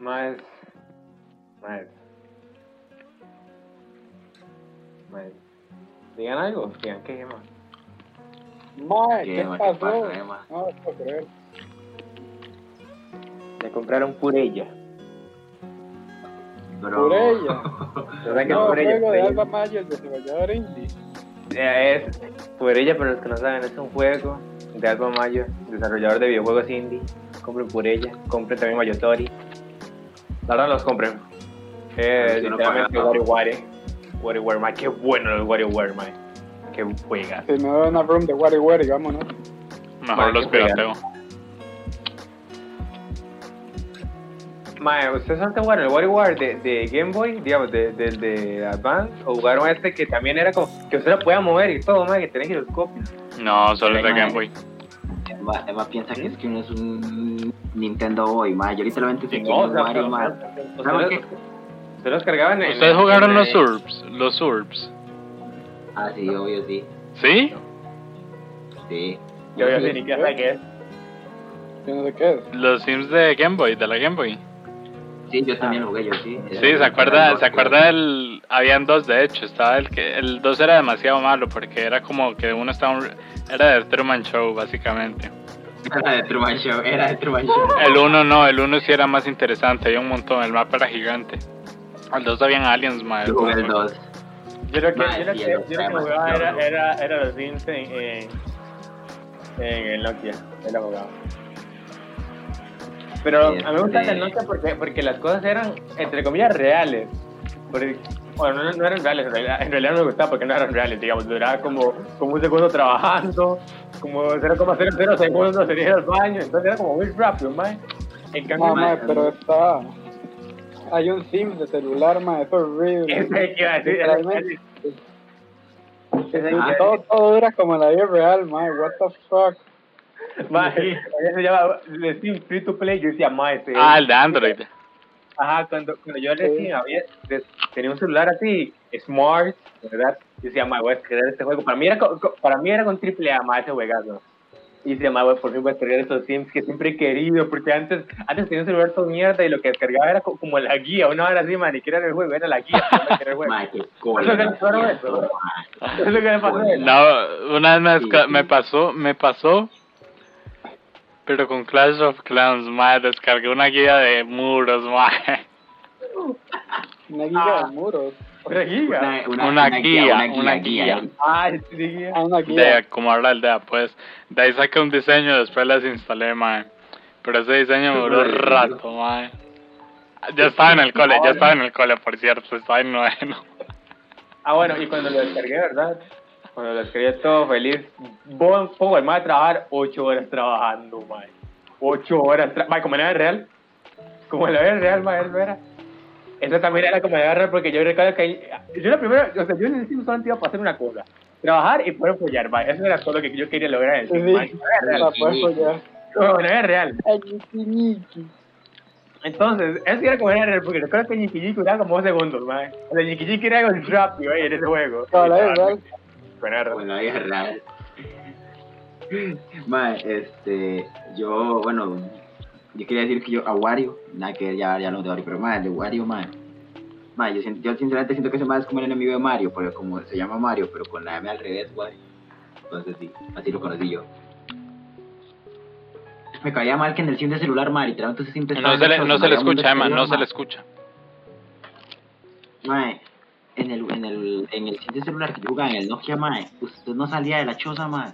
Más. Más. Más. Digan algo, digan qué más. Mae, ¿Qué, ¿qué ma? ¿Qué pasó? pasa, Emma? No, no puedo creer. Me compraron purella. Bro. Purella. ¿Verdad que No, purella? juego de. Alba Mayo, el desarrollador indie. Eh, Es Purella, para los que no saben, es un juego de Alba Mayo, desarrollador de videojuegos indie. Compren Purella, compren también Mayotori. La verdad los compren. Eh, no literalmente. WarioWare. WarioWare, man, qué bueno el WarioWare, man. Qué juega. Si me da una room de WarioWare, vámonos. Mejor Vale, los pirateo. Mae, ¿ustedes han jugado el WarioWare de, de Game Boy, digamos, de, de, de Advance? ¿O jugaron este que también era como que usted lo podía mover y todo, mae, que tenía giroscopios? No, solo es de Game Boy. Emma, Emma piensa que es que uno es un Nintendo Boy, ma. Yo literalmente sé que No, o es sea, Mario, pero- ma. ustedes los cargaban en... ¿Ustedes jugaron en- los URBs? Los URBs. Ah, sí, obvio, sí. ¿Sí? Sí. Yo, yo sé ni qué sabe qué es. Yo no sé qué es. Los Sims de Game Boy, de la Game Boy. Sí, yo también jugué, yo sí. Sí, ¿se acuerda? ¿Se acuerda del...? Habían dos, de hecho. Estaba el que... El dos era demasiado malo porque era como que uno estaba... un- Era de Truman Show, básicamente. Era de Truman Show, era de Truman Show. El uno no, el uno sí era más interesante. Había un montón, el mapa era gigante. El dos habían aliens, madre. Yo jugué el 2. Yo lo que, yo que, yo que jugaba era, era, era los Sims en, en, en el Nokia, el abogado. Pero Este- a mí me gusta el Nokia porque, porque las cosas eran, entre comillas, reales. Porque, bueno, no, no eran reales, en realidad, en realidad no me gustaba porque no eran reales, digamos, duraba como, como un segundo trabajando, como 0,00 segundos en ir al baño, entonces era como muy rápido, mae. En cambio, No, mae, pero está. Hay un Sims de celular, mae, es horrible. ese que iba a decir, Literalmente. ese- Ah, Todo, todo dura como la vida real, mae, what the fuck. Mae, ese se llama The Sims Free to Play. Yo decía, mae, Ah, el de Android. Ajá, cuando, cuando yo recién había, de- tenía un celular así, smart, ¿verdad? Yo decía, mae, voy a descargar este juego. Para mí era con, con- para mí era con triple A, mae, ese juegazo. Y decía, mae, por fin voy a descargar estos Sims que siempre he querido, porque antes, antes tenía un celular todo mierda y lo que descargaba era co- como la guía, una hora así, man, ni era el juego, era la guía, no querer el juego. Ma, qué Eso cola. es el claro eso. Eso es lo que me pasó. No, una vez me, Sí. me pasó, me pasó, pero con Clash of Clans, madre, descargué una guía de muros, madre. Una Ah. de muros. Una giga. Una guía, una guía. Ah, sí, guía. Ah, una guía. De como habla el DEA, pues, de ahí saqué un diseño, después las instalé, madre. Pero ese diseño me duró un rato, madre. Ya estaba en el cole, ya estaba en el cole, por cierto, estaba en noveno. Ah, bueno, y cuando lo descargué, ¿verdad? Cuando lo descargué todo feliz, bon- pongo el a trabajar ocho horas trabajando, mae. Ocho horas, tra mae, como en la vida real. Como en la vida real, mae, eso era. Eso también era como en la vida real, porque yo recuerdo que yo la primera, o sea, yo en el Sims solamente iba a hacer una cosa. Trabajar y poder follar, mae. Eso era todo lo que yo quería lograr en el Sí, Sims, mae. Real. puedes follar. Como en la vida real. Entonces, eso sí era como vida real, porque recuerdo que Ñiqui duraba como dos segundos, mae. O sea, Ñiqui era algo rápido, ahí en ese juego. No, la verdad. Bueno, era- Bueno, ahí es real. Ma, este, yo, bueno, yo quería decir que yo a Wario, nada que ver, ya, ya no de Wario, pero ma, el de Wario, ma, ma, yo, siento- yo sinceramente siento que ese más es como el enemigo de Mario, porque como se llama Mario, pero con la M al revés, Wario. Entonces sí, así lo conocí yo. Me caía mal que en el sim de celular, ma, literalmente siempre No se le, no se le escucha, Emma, no se le escucha. Mae, en el, en el, en el sitio celular que yo jugaba, en el Nokia, mae, usted no salía de la choza, mae.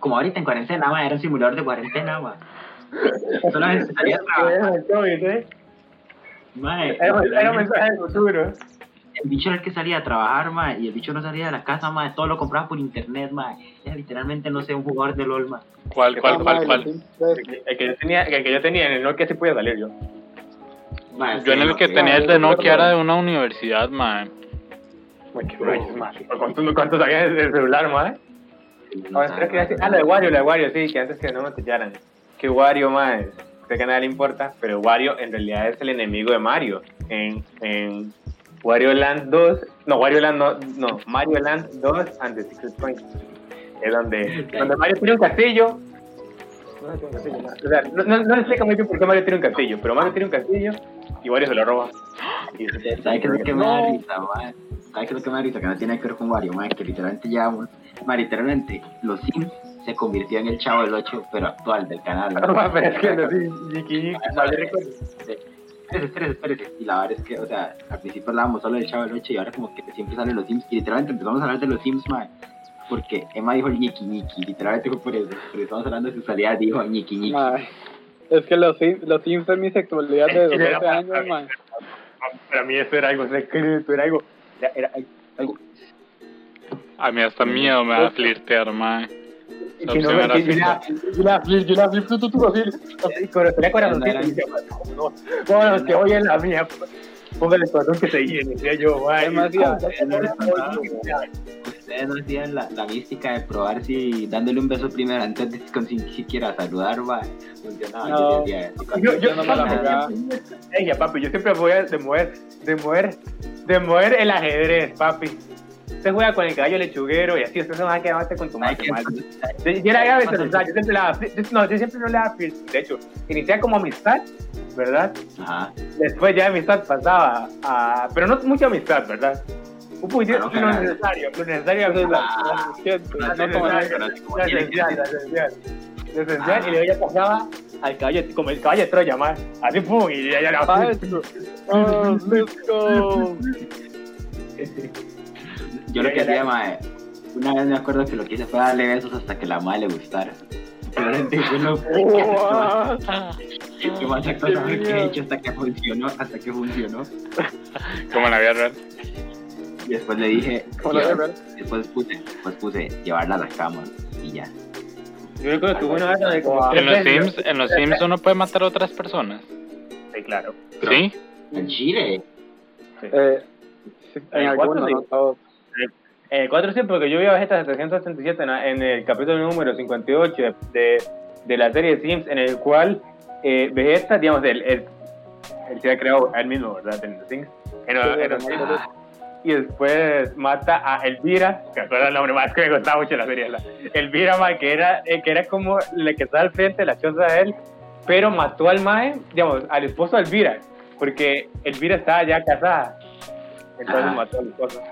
Como ahorita en cuarentena, mae, era un simulador de cuarentena, mae. Solamente salía a trabajar, Era el COVID, ¿eh? mae. Era, era un mensaje del futuro. El bicho era el que salía a trabajar, mae, y el bicho no salía de la casa, mae, todo lo compraba por internet, mae. Era literalmente, no sé, un jugador de LOL, mae. ¿Cuál, cuál, cuál, mae. El que, yo tenía, el que yo tenía en el Nokia sí podía salir yo. Mae, Yo en el que sí, tenía el de Nokia era de una universidad, madre. ¿Cuántos, cuántos celular, no que decir- ah, lo de Wario, lo de Wario, sí, que antes que no me pillaran. Que Wario, man, sé que a nadie le importa, pero Wario en realidad es el enemigo de Mario. En, en Wario Land 2, no, Wario Land no, no, Mario Land 2 and the Secret Point. Es donde, donde Mario tiene un castillo, Mario tiene un castillo, mae. O sea, no, no, no explica muy bien por qué Mario tiene un castillo, pero Mario tiene un castillo y Wario se lo roba. Y ¿Sabes qué es lo que me da risa, ma? ¿Sabes qué es lo que me da risa? Que no tiene que ver con Wario, ma, que literalmente ya, ma, literalmente, los Sims se convirtió en el Chavo del 8, pero actual del canal. No, ma. mae, pero es que no, sí. Espérese, espérese, espérese. Y la verdad es que, o sea, al principio hablábamos solo del Chavo del 8 y ahora como que siempre salen los Sims. Y literalmente empezamos a hablar de los Sims, ma. Porque Emma dijo el ñiqui ñiqui, literalmente fue por eso. Porque estamos hablando de su salida, dijo ñiqui ñiqui. Es que los Sims, los Sims es mi sexualidad de 12 años, mae. Para mí eso era algo secreto, era algo... Era, era algo... A mí hasta miedo me flirtear. Que Opción no, era que yo la, yo la, yo la, tú, tú, tú, así, así, con pelea corazoncito, y decía, no, bueno, que hoy en la mía, póngale el corazón que se llene, decía yo, ay, Demasiado. Ustedes no hacían la, la mística de probar si dándole un beso primero antes de con si siquiera saludar, va. Funcionaba. No. Yo decía, Yo, yo, Yo no me la jugaba. Ella, papi, yo siempre voy a de mover, de mover, de mover el ajedrez, papi. Usted juega con el caballo lechuguero y así, usted se va a quedar con tu ¿sabes madre. Yo, era grave, pero, o sea, yo siempre la no, yo siempre no. De hecho, iniciaba como amistad, ¿verdad? Ajá. Después ya amistad pasaba a, pero no mucha amistad, ¿verdad? Un poquito, Ah, no, lo cagada. necesario, lo necesario es la- la no, no no, la- no, no, Lo esencial, esencial, y luego ya pasaba al caballo, como el caballo de Troya, más. Así, pum, y ya, ya era. Maestro. Oh, let's go. Yo lo que hacía, mae, una vez me acuerdo que lo que hice fue darle besos hasta que la madre le gustara. What? que más cosa que he hecho hasta que funcionó, hasta que funcionó. Como la vida real. Y después le dije, llevar- después puse, después puse llevarla a la cama y ya. Yo recuerdo que hubo una vez donde como En los Sims, en los Sims uno puede matar a otras personas. Sí, claro. ¿Sí? En Chile. Eh, sí, en El cuatro algunos, no todos. Eh, 4 sí, porque yo vi a Vegeta 777 en, en el capítulo número 58 de, de, de la serie de Sims, en el cual eh, Vegeta, digamos, él, él, él se ha creado él mismo, ¿verdad? En los Sims. En, Sí, en y después mata a Elvira, que acuerdo el nombre más que me gustaba mucho la serie, la, Elvira, ma, que era, eh, que era como la que estaba al frente de la choza de él, pero mató al mae, digamos, al esposo de Elvira, porque Elvira estaba ya casada, entonces Ah. mató al esposo.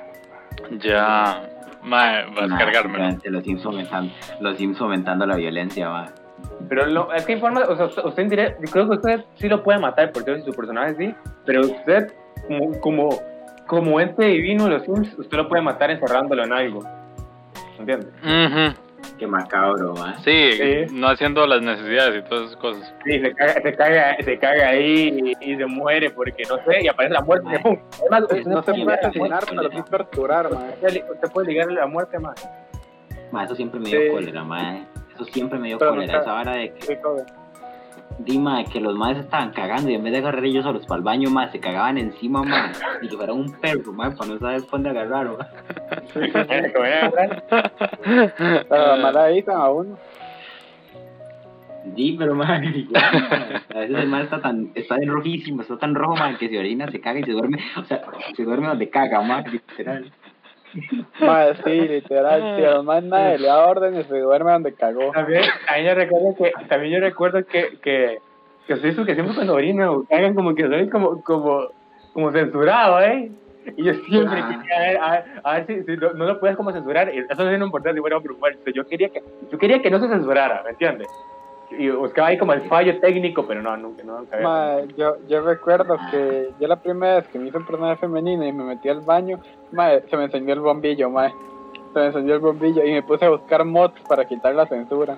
Ya. Mae, vas a nah, cargármelo. simplemente Los Sims fomentando, los Sims fomentando la violencia, ma. Pero no, es que informa, o sea, usted, usted en directo, yo creo que usted sí lo puede matar, por Dios, y su personaje sí, pero usted, como, como, como ente divino de los Sims, usted lo puede matar encerrándolo en algo. ¿Entiendes? Ujú. Qué macabro, ma. Sí, Sí. no haciendo las necesidades y todas esas cosas. Sí, se caga, se caga, se caga ahí y, y se muere porque no sé, y aparece la muerte. ¡pum! Además, usted No se puede ligar asesinar, pero sí torturar, mae. Usted, puede ligarle a la muerte más. Ma, eso siempre me dio Sí. cólera, ma. Eso siempre me dio Pero cólera. Esa hora de que, Sí, joder. Dima, que los madres estaban cagando y en vez de agarrar ellos solos para el baño, ma, se cagaban encima, ma. Y que fuera un perro, ma, para no saber dónde agarrar, la mala ahí a uno. Sí, pero ma, igual, ma. a veces el ma está tan, está rojísimo, está tan rojo, ma, que se orina, se caga y se duerme, o sea, se duerme donde caga, ma, literal. Mae, sí, literal. Los más nadie le da órdenes, se duerme donde cagó. También, también yo recuerdo que, también yo recuerdo que, que, que soy eso que siempre cuando orina, hagan como que soy como, como, como censurado, ¿eh? Y yo siempre Ah. quería ver, a ver, a ver si, si no, no lo puedes como censurar, eso no es importante, bueno, pero yo quería que, yo quería que no se censurara, ¿me entiendes? Y buscaba ahí como el fallo técnico, pero no, nunca, no, nunca había- Mae, yo, yo recuerdo que yo la primera vez que me hice un personaje femenino y me metí al baño, mae, se me encendió el bombillo, mae. Se me encendió el bombillo y me puse a buscar mods para quitar la censura.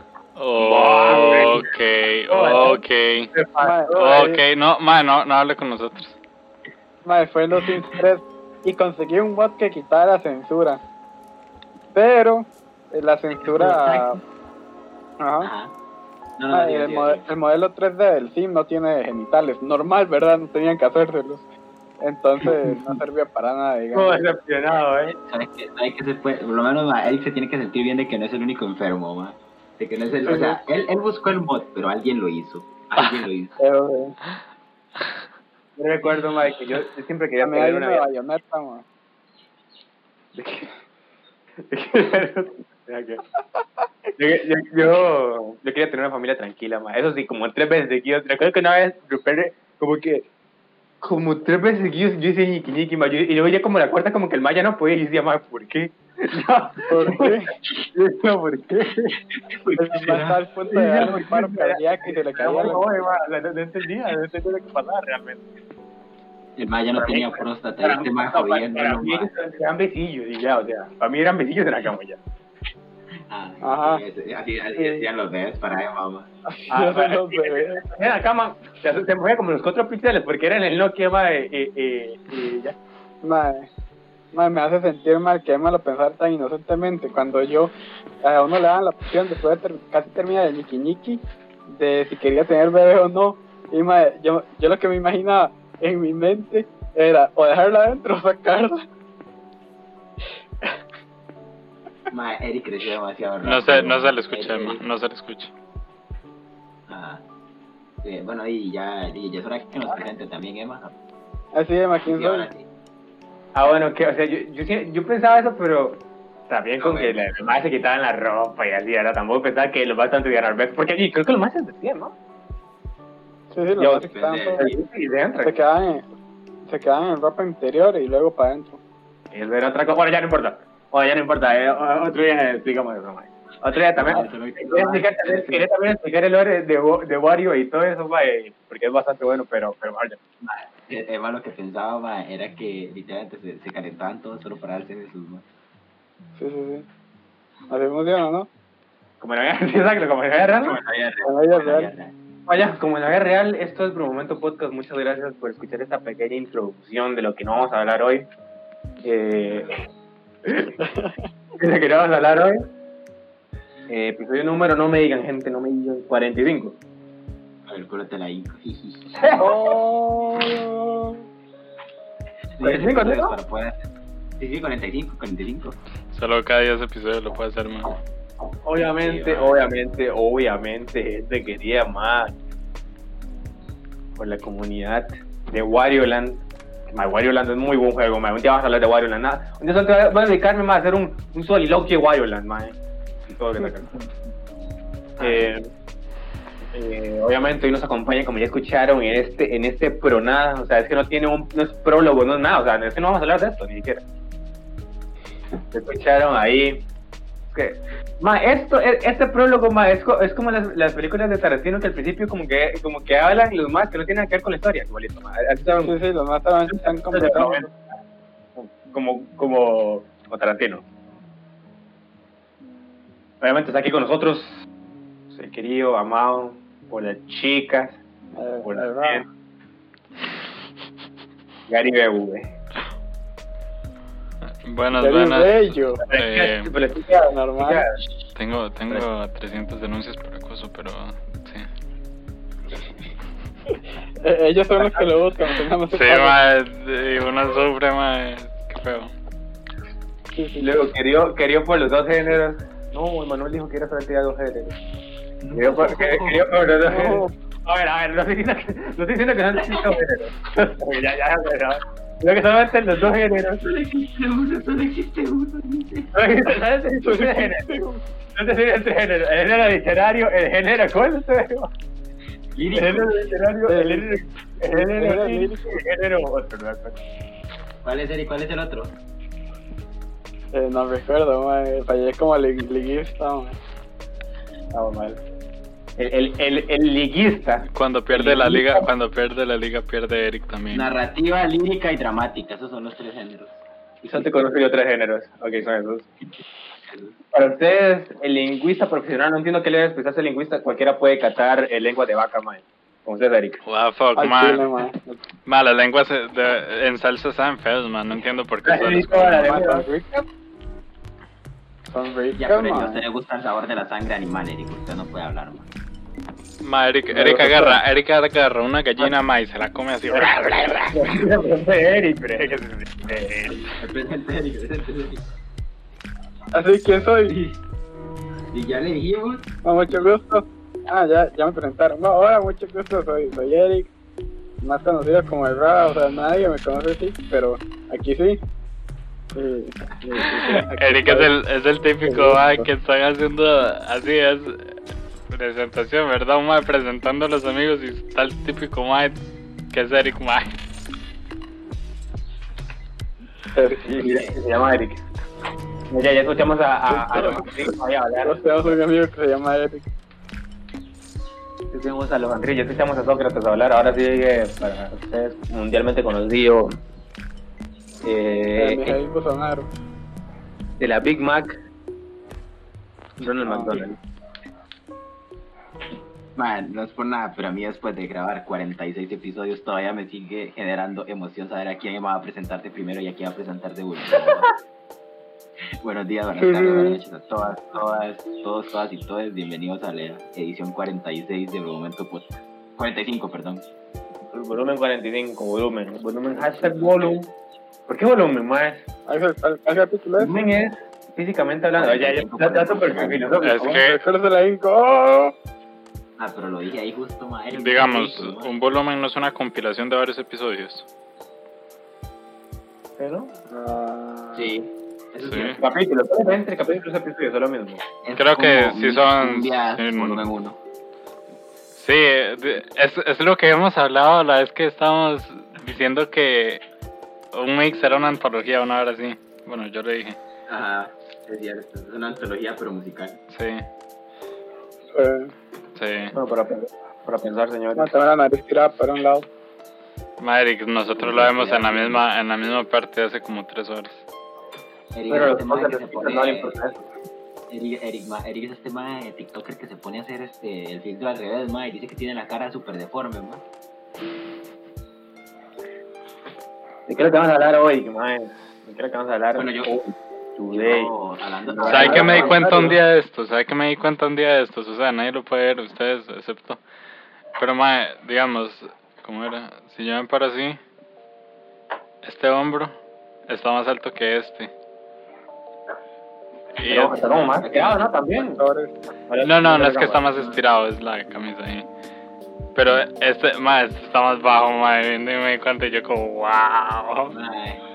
Ok, ok. Ok, no, mae, no, no hable con nosotros. Mae, fue en los Sims 3 y conseguí un mod que quitara la censura. Pero eh, la censura... Ajá. No, diga, el, modelo 3D del Sim no tiene genitales. Normal, ¿verdad? No tenían que hacérselos. Entonces no servía para nada, Todo digamos. decepcionado, ¿eh? ¿Sabes qué? ¿Sabes qué se puede? Por lo menos ma, él se tiene que sentir bien de que no es el único enfermo, ma. De que no es el, o sea, él, él buscó el mod, pero alguien lo hizo. Alguien lo hizo. Pero, eh, Yo recuerdo, Mike, que yo, yo siempre quería me una una bayoneta, mae. Ya que- Yo, yo, yo, yo quería tener una familia tranquila, ma. Eso sí, como tres veces seguidos. Recuerdo que una vez, Rupert, como que, como tres veces seguidos, yo hice ñiqui ñiqui, ma. Yo- y luego ya como la cuarta, como que el ma ya no podía. Y decía, ma, ¿por qué? No, ¿Por qué? Decía, ¿por qué? El más punto de un paro se le caía No, no, no, no entendía, no entendía lo que pasaba realmente. El ma ya no tenía próstata, este ma no, para, jodiendo. para no, mí ma. eran besillos y ya, o sea, para mí eran besillos en la cama ya. Ah, Ajá. sí, Así, así decían los bebés para ella, mamá. Ah, sé. En la cama, se, se movía como los cuatro píxeles porque era en el Nokia, ma, eh, eh, eh, y ya. Madre, madre, me hace sentir mal que Emma lo pensar tan inocentemente. Cuando yo, a uno le daban la opción después de ter- casi terminar el Niki, de si quería tener bebé o no. Y madre, yo, yo lo que me imaginaba en mi mente era o dejarla adentro o sacarla. Ma, Eric creció demasiado rápido. No se, no se le escucha, Eric- ma, no se le escucha. Sí, bueno, y ya, y ya es hora que nos presente también, Emma. Así Emma, ¿quién Sí, soy? ahora sí. Ah, bueno, que, o sea, yo, yo, yo pensaba eso, pero también con Ah, que los más se quitaban la ropa y así, ¿verdad? Tampoco pensaba que los más tanto iban al porque y creo que los más se decían, ¿no? Sí, sí, los Yo- más que estaban todos- Sí, de se quedaban en, se quedaban en ropa interior y luego para adentro. Eso era otra cosa. Bueno, ya no importa. Bueno, ya no importa. eh, otro día explicamos eso, mae. Otro día también. Ah, Quería explicar, también, quería también explicar el lore de, de Wario y todo eso, mae, porque es bastante bueno, pero, pero mejor ya. Eh, Emma lo que pensaba, ma, era que literalmente se, se calentaban todos solo para darse besos, ma. Sí, sí, sí. Así funciona, ¿no? Como en la vida, sí, exacto, como en la vida real. Como en la vida real. Vaya, como en la vida real, esto es Pro Momento Podcast. Muchas gracias por escuchar esta pequeña introducción de lo que no vamos a hablar hoy. Eh, de lo que no vamos a hablar hoy. Eh, episodio número, no me digan, gente, no me digan 45. A ver, culo te la hinco. Oh. Sí, 45, sí, ¿no? Sí, sí, 45, 45. Solo cada 10 episodios lo puede hacer, ma. Obviamente, Sí, obviamente, obviamente, gente quería más por la comunidad de Wario Land. Ma, Wario Land es muy buen juego, ma. Un día vamos a hablar de Wario Land. Nada, Un día voy a- dedicarme más a hacer un, un soliloquio de Wario Land, ma. Y todo lo que tenga. eh, eh, obviamente hoy nos acompaña, como ya escucharon, en este, en este pro nada. O sea, es que no tiene un, no es prólogo, no es nada. O sea, es que no vamos a hablar de esto, ni siquiera. Escucharon ahí. Que, ma, esto, e- este prólogo, ma, es, co- es como las, las películas de Tarantino que al principio como que, como que hablan los más que no tienen que ver con la historia, igualito, ma. Así saben, Sí, sí, los más están como, como, como Tarantino. Obviamente está aquí con nosotros, el querido, amado, por las chicas, Eh, por es la verdad. gente. Gary BV. Buenas, Eres buenas. bello. Eh, Normal. Tengo, tengo 300 denuncias por acoso, pero sí. Eh, ellos son los que lo buscan, Sí, ma, y uno sufre, ma, qué feo. Sí, sí. Luego, querido, querido por los dos géneros. No, Manuel dijo que era solamente de dos géneros. Querido por, que- querido por los dos No. géneros. A ver, a ver, no estoy diciendo que, no estoy diciendo que son cinco géneros. Oye, ya, ya, pero. Creo que solamente los dos géneros. Solo existe uno, solo existe uno. Solamente existe género. No te sirve entre géneros. El género literario, el género. ¿Cuál es? El género literario, el género. El género género lírico, el género otro. ¿Cuál es el, cuál es el otro? Eh, no recuerdo. Fallé como mae. Estaba mal. El, el, el, el liguista. Cuando pierde la liga, cuando pierde la liga, pierde Eric también. Narrativa, lírica y dramática. Esos son los tres géneros. Y solo te conozco yo tres géneros. Ok, son esos. Para ustedes, el lingüista profesional, no entiendo qué le debe el lingüista. Cualquiera puede catar eh, lengua de vaca, man. Como usted, Eric. What the fuck, Al ma. chile, mae. Ma, las lenguas eh, de- en salsa saben feos, man. No entiendo por qué. Son ricas. Son Ya, ricas, pero a usted le gusta el sabor de la sangre animal, Eric. Usted no puede hablar, man. Ma, Eric, Eric agarra, Eric agarra una gallina, ma, y se la come así. Eric, eh. Así, ¿quién soy? Y ya le dijimos. Ah, mucho gusto. Ah, ya, ya me presentaron. No, hola, mucho gusto. Soy, soy Eric. Más conocido como el Ra. O sea, nadie me conoce así, pero aquí sí. Sí, sí, sí, sí. Eric es el, es el típico mae que están haciendo así es presentación, ¿verdad? Un mae presentando a los amigos y está el típico mae que es Eric mae. Se llama Eric. Ya, ya escuchamos a, a, a los un amigo que se llama Eric. Escuchamos a los Andrés, ya escuchamos a Sócrates hablar. Ahora sigue para ustedes mundialmente conocido Eh, eh, de la Big Mac, Ronald Ah, McDonald. Man, no es por nada, pero a mí después de grabar 46 episodios todavía me sigue generando emoción saber a quién me va a presentar de primero y a quién va a presentar de último. Buenos días, buenas tardes, buenas noches a todas, todas, todos, todas y todos. Bienvenidos a la edición 46 de Momento Podcast. 45, perdón. Volumen 45, volumen. Volumen, hashtag volumen. ¿Por qué volumen, más? ¿Hay hay capítulo ese? Volumen es físicamente hablando. Ya, ya, ya, ya súper filosófico. Es que- Ah, pero lo dije ahí justo, ma. Eric, Digamos, un volumen no es una compilación de varios episodios. ¿Pero? Ah, Sí, eso Sí. sí. Capítulos, entre capítulos y episodios, es lo mismo. Es Creo que sí son- sí, volumen 1. Sí, es, es lo que hemos hablado la vez que estábamos diciendo que un mix era una antología, una hora así. Bueno, yo le dije, Ajá, es cierto. Es una antología, pero musical. sí, eh, sí. Bueno, para, para pensar, señores. no, tengo la nariz tirada para un lado. Madre, nosotros lo vemos en la misma en la misma parte hace como tres horas. Eric Pero este mae que se no le pone. eso. Eric, Eric, ma- Eric es este mae de TikToker que se pone a hacer este, el filtro al revés, ma, y dice que tiene la cara súper deforme, ma. ¿De qué es lo que vamos a hablar hoy? ¿Qué más? ¿De qué es lo que vamos a hablar Bueno, yo- hoy? Today. Yo, hablando, ¿Sabe que me di no, cuenta un día de esto? ¿Sabe que me di cuenta un día de esto? O sea, nadie lo puede ver, ustedes excepto. Pero, mae, digamos, ¿cómo era? Si yo me paro así, este hombro está más alto que este. Y Pero está como más ¿no? También. No, no, no es que está más estirado, es la camisa ahí. Pero este, mae, este está más bajo, mae, y me di cuenta y yo como, wow. Mae,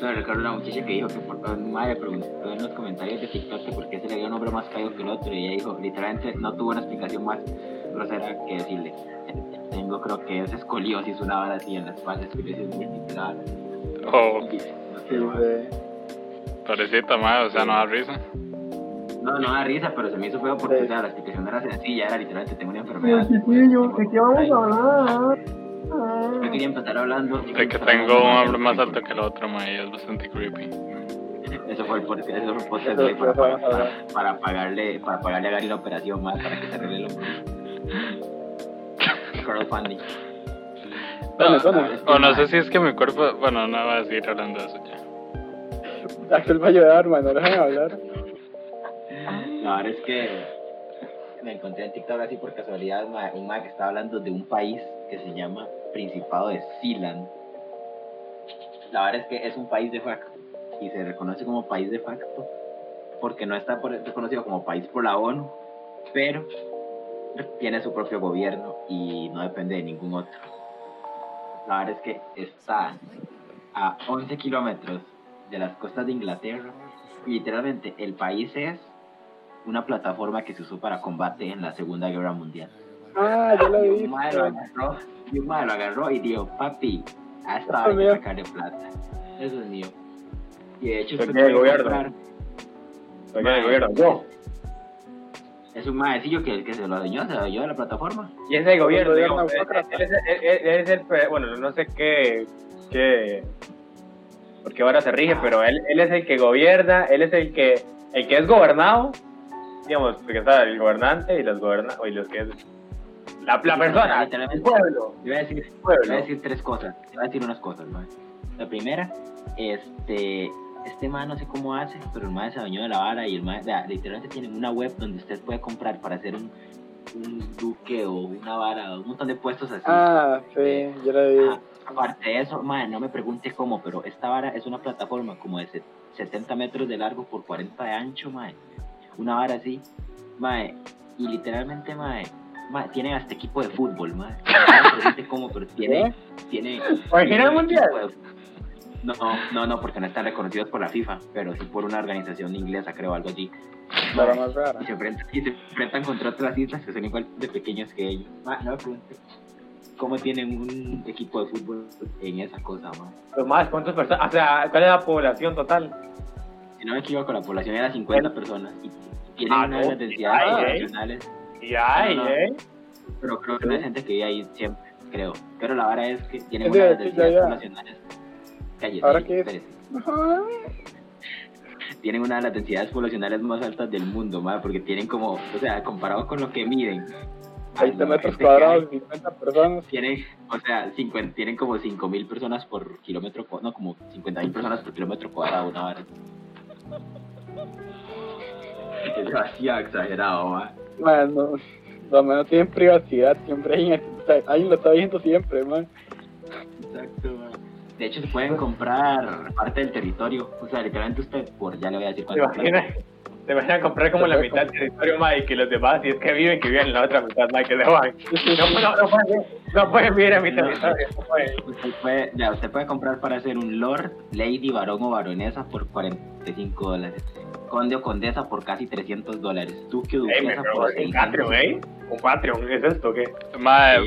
Yo me recuerdo una muchacha que dijo que por, mae le preguntó en los comentarios de TikTok que por qué se le dio un hombre más caído que el otro y ella dijo, literalmente no tuvo una explicación más grosera que decirle. Tengo creo que es escoliosis, una vara así en la espalda, escoliosis múltiple. Oh, No, sé, sí. pobrecita, mae, o sea, no da risa. no, no da risa, pero se me hizo feo porque Sí. o sea, la explicación era sencilla, era literalmente tengo una enfermedad. ¿de qué vamos a hablar? Yo quería empezar hablando. De que tengo un hombre más alto que el otro, mae, y es bastante creepy. Eso fue el podcast, eso fue el podcast para, para, hablar. para pagarle, para pagarle a Gary la operación más para que se arregle el hombro. Crowdfunding. ¿Dónde, No, dónde? o no sé si es que mi cuerpo, bueno, no voy a seguir hablando de eso ya. Axel va a ayudar, man, no dejan hablar. La verdad es que me encontré en TikTok así por casualidad un ma que estaba hablando de un país que se llama Principado de Sealand. La verdad es que es un país de facto y se reconoce como país de facto porque no está reconocido como país por la ONU, pero tiene su propio gobierno y no depende de ningún otro. La verdad es que está a 11 kilómetros de las costas de Inglaterra literalmente el país es una plataforma que se usó para combate en la Segunda Guerra Mundial. Ah, yo lo Y vi. un mae lo agarró, y un mae lo agarró y dijo, papi, a esta Eso es hay que sacarle plata. Eso es mío. Y de hecho, usted puede gobierno. comprar- el gobierno, yo. Es un maecillo que, que se lo adueñó, se lo adueñó de la plataforma. Y ese gobierno, gobierno digamos, él, es, él- él- él es el, bueno, no sé qué, qué, porque ahora se rige, pero él, él es el que gobierna, él es el que, el que es gobernado, digamos, porque está el gobernante y los goberna, y los que es, la, la persona, el Literalmente. pueblo, Te voy a decir, el te voy a pueblo. decir tres cosas. Te voy a decir unas cosas, mae. La primera, este, este man no sé cómo hace, pero el man se adueñó de la vara y el man, vea, literalmente tienen una web donde usted puede comprar para hacer un, un duque o una vara, un montón de puestos así. Ah, sí, yo lo vi. Aparte de eso, mae, no me pregunte cómo, pero esta vara es una plataforma como de se- 70 metros de largo por 40 de ancho, mae. Una vara así, mae. Y literalmente, mae, mae, tiene hasta equipo de fútbol, mae. No me pregunte cómo, pero tiene, ¿Eh? tiene. Original tiene un mundial. No, no, no, porque no están reconocidos por la FIFA, pero sí por una organización inglesa, creo, algo así. Pero más rara. Y se enfrentan, y se enfrentan contra otras islas que son igual de pequeñas que ellos. Ma, no me preguntes cómo tienen un equipo de fútbol en esa cosa, ma. Pero más, ¿cuántas personas? O sea, ¿cuál es la población total? Si no me equivoco, la población era 50 personas y tienen Ah, una no. de las densidades Ay, eh. poblacionales, Y hay, No, no. ¿eh? pero creo que no hay gente que vive ahí siempre, creo. Pero la vara es que tienen Es una de las de- densidades ya, ya. poblacionales. Cállese, ¿Ahora. Ajá. tienen una de las densidades poblacionales más altas del mundo, ma, porque tienen como, o sea, comparado con lo que miden, a 20 la metros que hay, cuadrados, 50 personas. tienen, o sea, 50, tienen como 5.000 personas por kilómetro, no, como 50.000 personas por kilómetro cuadrado, una vara. Es demasiado exagerado, ma. Bueno, los menos tienen privacidad, siempre hay alguien lo está viendo siempre, man. Exacto, ma. De hecho, se pueden comprar parte del territorio, o sea, literalmente usted, por ya le voy a decir ¿Te cuánto Te imaginas comprar como la mitad del territorio, ma, y que los demás, si es que viven, que viven en la otra mitad, que se van. No, no, no, pueden, no pueden vivir en mi territorio, no pueden. Usted puede, ya, usted puede comprar para ser un lord, lady, varón o baronesa por 45 dólares. Conde o condesa por casi 300 dólares. Duque o duquesa pero por un 600 Patreon, ¿eh? Un Patreon, ¿es esto o qué? Sí. va,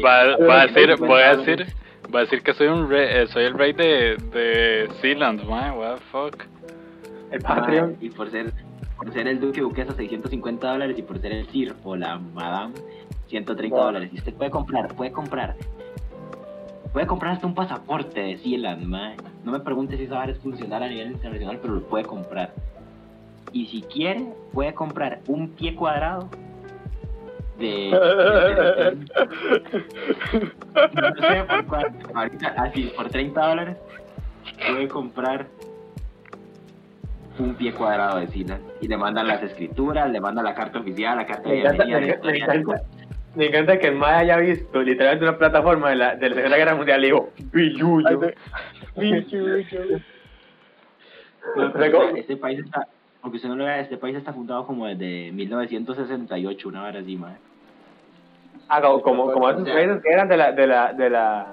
va a decir, voy a decir, va a decir que soy un rey, eh, soy el rey de, de Sealand, mae, what the fuck. El Patreon. Ah, Y por ser, por ser el duque duquesa 650 dólares y por ser el sir o la madame 130 Wow. dólares. Y usted puede comprar, puede comprar. Puede comprar hasta un pasaporte de Sealand, mae. No me pregunte si esa vara es funcional a nivel internacional, pero lo puede comprar. Y si quiere, puede comprar un pie cuadrado de... de- no sé por cuánto. Ahorita, así, por 30 dólares, puede comprar un pie cuadrado de Sila. Y le mandan las escrituras, le mandan la carta oficial, la carta Me de bienvenida, me, encanta, me encanta que el Mae haya visto literalmente una plataforma de la, de la Segunda Guerra Mundial y dijo, Ay, billuyo. de- Bichucho. No, pero, este país está, aunque usted no lo vea, este país está fundado como desde 1968, una hora así, madre. Ah, como, como, como esos países que eran de la, de la, de la,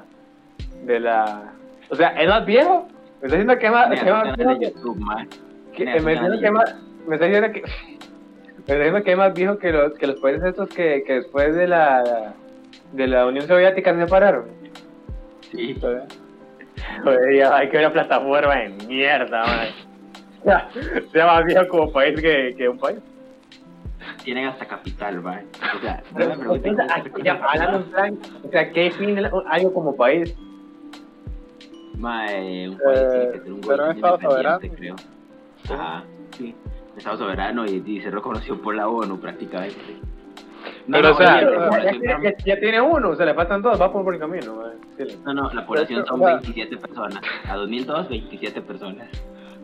de la, o sea, es más viejo. Me está diciendo que es más, que más de YouTube, madre. Que- me de que es más, me está diciendo que, me que más viejo que los, que los países estos que, que después de la, de la Unión Soviética se separaron. Sí. Joder, ya hay que ver una plataforma de mierda, man. Ya, sea más viejo como país que, que un país. Tienen hasta capital, madre. O sea, no Pero, me pregunten o sea, cómo aquí se ya recuerda hablando en plan, o sea, ¿qué define algo como país? Mae, un país tiene que ser un gobierno independiente, soberano. creo. Ajá, sí. Estado soberano y, y ser reconocido por la ONU prácticamente. Pero, o sea- Ya, ya población tiene, ya- ya tiene uno, se le faltan dos, va por buen camino. man. No, no, la población son o sea- 27 personas. A 2002, 27 personas.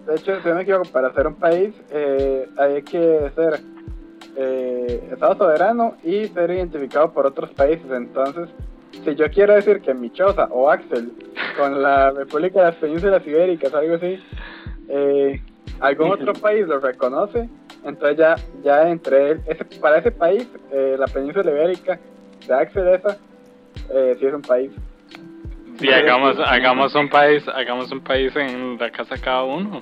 De hecho, si no me equivoco, para ser un país eh, hay que ser eh, Estado soberano y ser identificado por otros países. Entonces, si yo quiero decir que mi choza o Axel con la República de las Penínsulas Ibéricas, algo así, eh, algún otro país lo reconoce, entonces ya, ya entre él, ese, para ese país, eh, la Península Ibérica de Axel esa, eh, sí es un país. Y hagamos, hagamos un país, hagamos un país en la casa cada uno.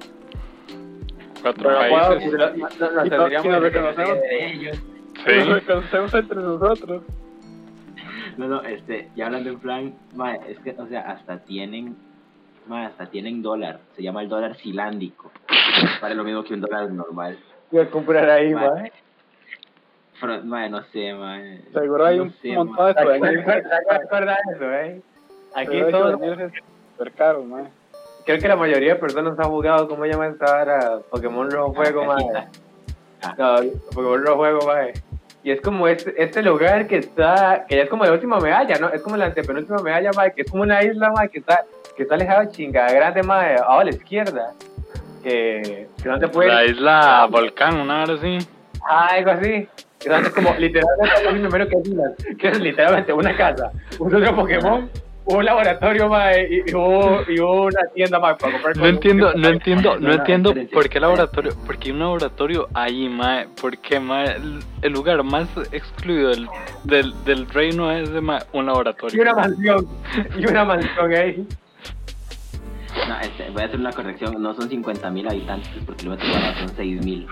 Cuatro Pero países. si lo- no- no- nos Y y nos reconocemos. ellos. Nos Sí. reconocemos entre nosotros. No, no, este, ya hablando en plan, mae, es que, o sea, hasta tienen, mae, hasta tienen dólar. Se llama el dólar silándico. Vale lo mismo que un dólar normal. Voy a comprar ahí, mae, no sé, mae. Seguro hay No un sé, montón de ¿Te souvenirs. acuerdas de eso, eh? Aquí todos, souvenirs súper caros, mae. creo que la mayoría de personas han jugado, ¿cómo se llama esta hora? Pokémon Rojo Fuego, man. Cajita. No, Pokémon Rojo Juego, mae. Y es como este, este lugar que está, que ya es como la última medalla, ¿no? Es como la antepenúltima medalla, mae, que es como una isla, mae, que está, que está alejada de chingada grande, mae, a la izquierda. Que, que no te puede... La isla Volcán, una hora así. Ah, algo así. Que no, es como literalmente así primero que islas, que es literalmente una casa, un otro Pokémon, un laboratorio, mae, y, y, un- y una tienda, mae, para comprar No entiendo, no entiendo, no entiendo por qué laboratorio, por qué un laboratorio ahí, mae, por qué, mae, el, lugar más excluido del, del, del reino es de, mae, un Y laboratorio. una mansión, y una mansión ahí. No, este, voy a hacer una corrección. No son 50.000 habitantes por kilómetro cuadrado, son 6.000.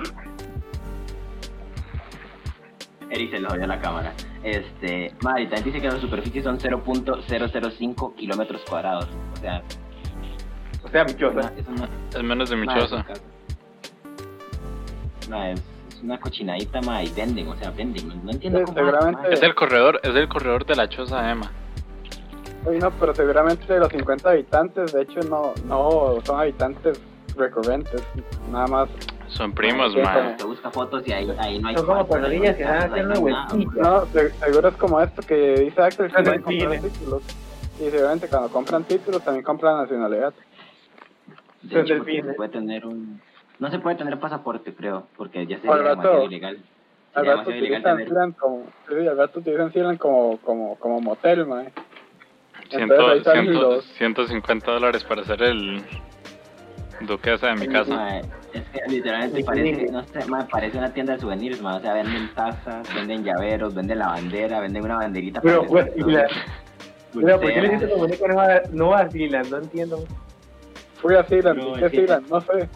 Eric se lo dio a la cámara. Este, madre, también dice que la superficie son 0.005 kilómetros cuadrados. O sea, O sea, michosa. es una, Es menos de mi Madre, es, es una cochinadita, ma, y venden, o sea, venden. No, entiendo cómo. seguramente-. Es el corredor, es el corredor de la choza de Emma. No, pero seguramente de los 50 habitantes, de hecho, no, no son habitantes recurrentes, nada más. Son primos, Sí, ma. Te busca fotos y ahí, ahí no hay. Son como hay que van a casas, hacer ahí una no seguro es como esto que dice Axel, que comprar delfines. títulos. Y seguramente cuando compran títulos también compran nacionalidad. De hecho, se puede tener un. No se puede tener pasaporte, creo, porque ya sería demasiado ilegal. Al Sería rato demasiado ilegal utilizan tener. Sealand como, sí, al rato utilizan Sealand como, como, como motel, mae. Ciento, Entonces ahí salen ciento- los- 150 dólares para hacer el duquesa de mi casa. Es que literalmente Sí, parece, sí. no sé, ma, parece una tienda de souvenirs, ma, o sea, venden tazas, venden llaveros, venden la bandera, venden una banderita Pero, para pues, la- Pero, ¿por qué le dices como que no va, no vacilan? No entiendo. Fui a Sealand, No, ¿y qué sí. Sealand? No sé.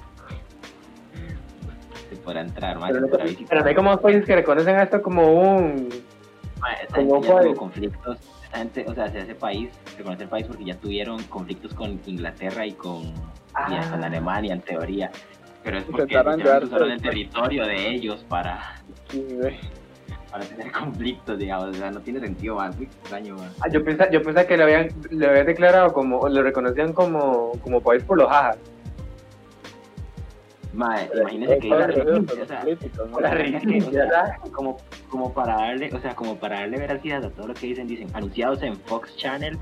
Se podrá entrar, ma, Pero hay como países que reconocen esto como un... Como tuvo conflictos, o sea, se hace país, se conoce el país porque ya tuvieron conflictos con Inglaterra y con, y Ah. Alemania, en teoría. Pero es porque usaron el- el territorio de ellos para, Sí, para tener conflictos, digamos, o sea, no tiene sentido, muy extraño, ma. Ah, yo pensaba, yo pensaba que lo habían, lo habían declarado como, o lo reconocían como, como país por los jajas. Mae, imagínese que la. La como, como para darle, o sea, como para darle veracidad a todo lo que dicen, dicen, anunciados en Fox Channel,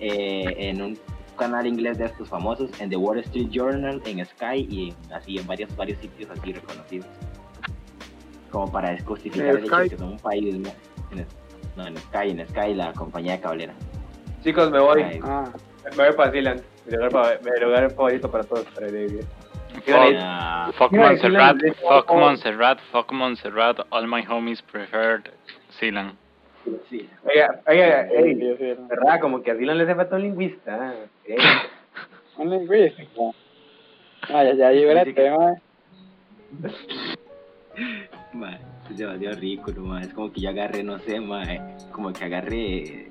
eh, en un canal inglés de estos famosos, en The Wall Street Journal, en Sky y así en varios, varios sitios así reconocidos. Como para justificar ¿En el hecho de que son un país, ¿no? En, no, en Sky, en Sky, la compañía de cablera. Chicos, me voy. Ay, Ah, Me voy para Zealand. Mi lugar, mi lugar favorito para todos, para vivir. Fuck, ah, fuck Montserrat, fuck. Montserrat, fuck Montserrat, all my homies preferred Sealand. sí. Oiga, oiga. Como que a Zealand le hace falta un lingüista. Ey. Un lingüístico. Ah, ya, ya, librete, mae. Mae, es demasiado rico, no. Es como que yo agarré, no sé, mae, como que agarré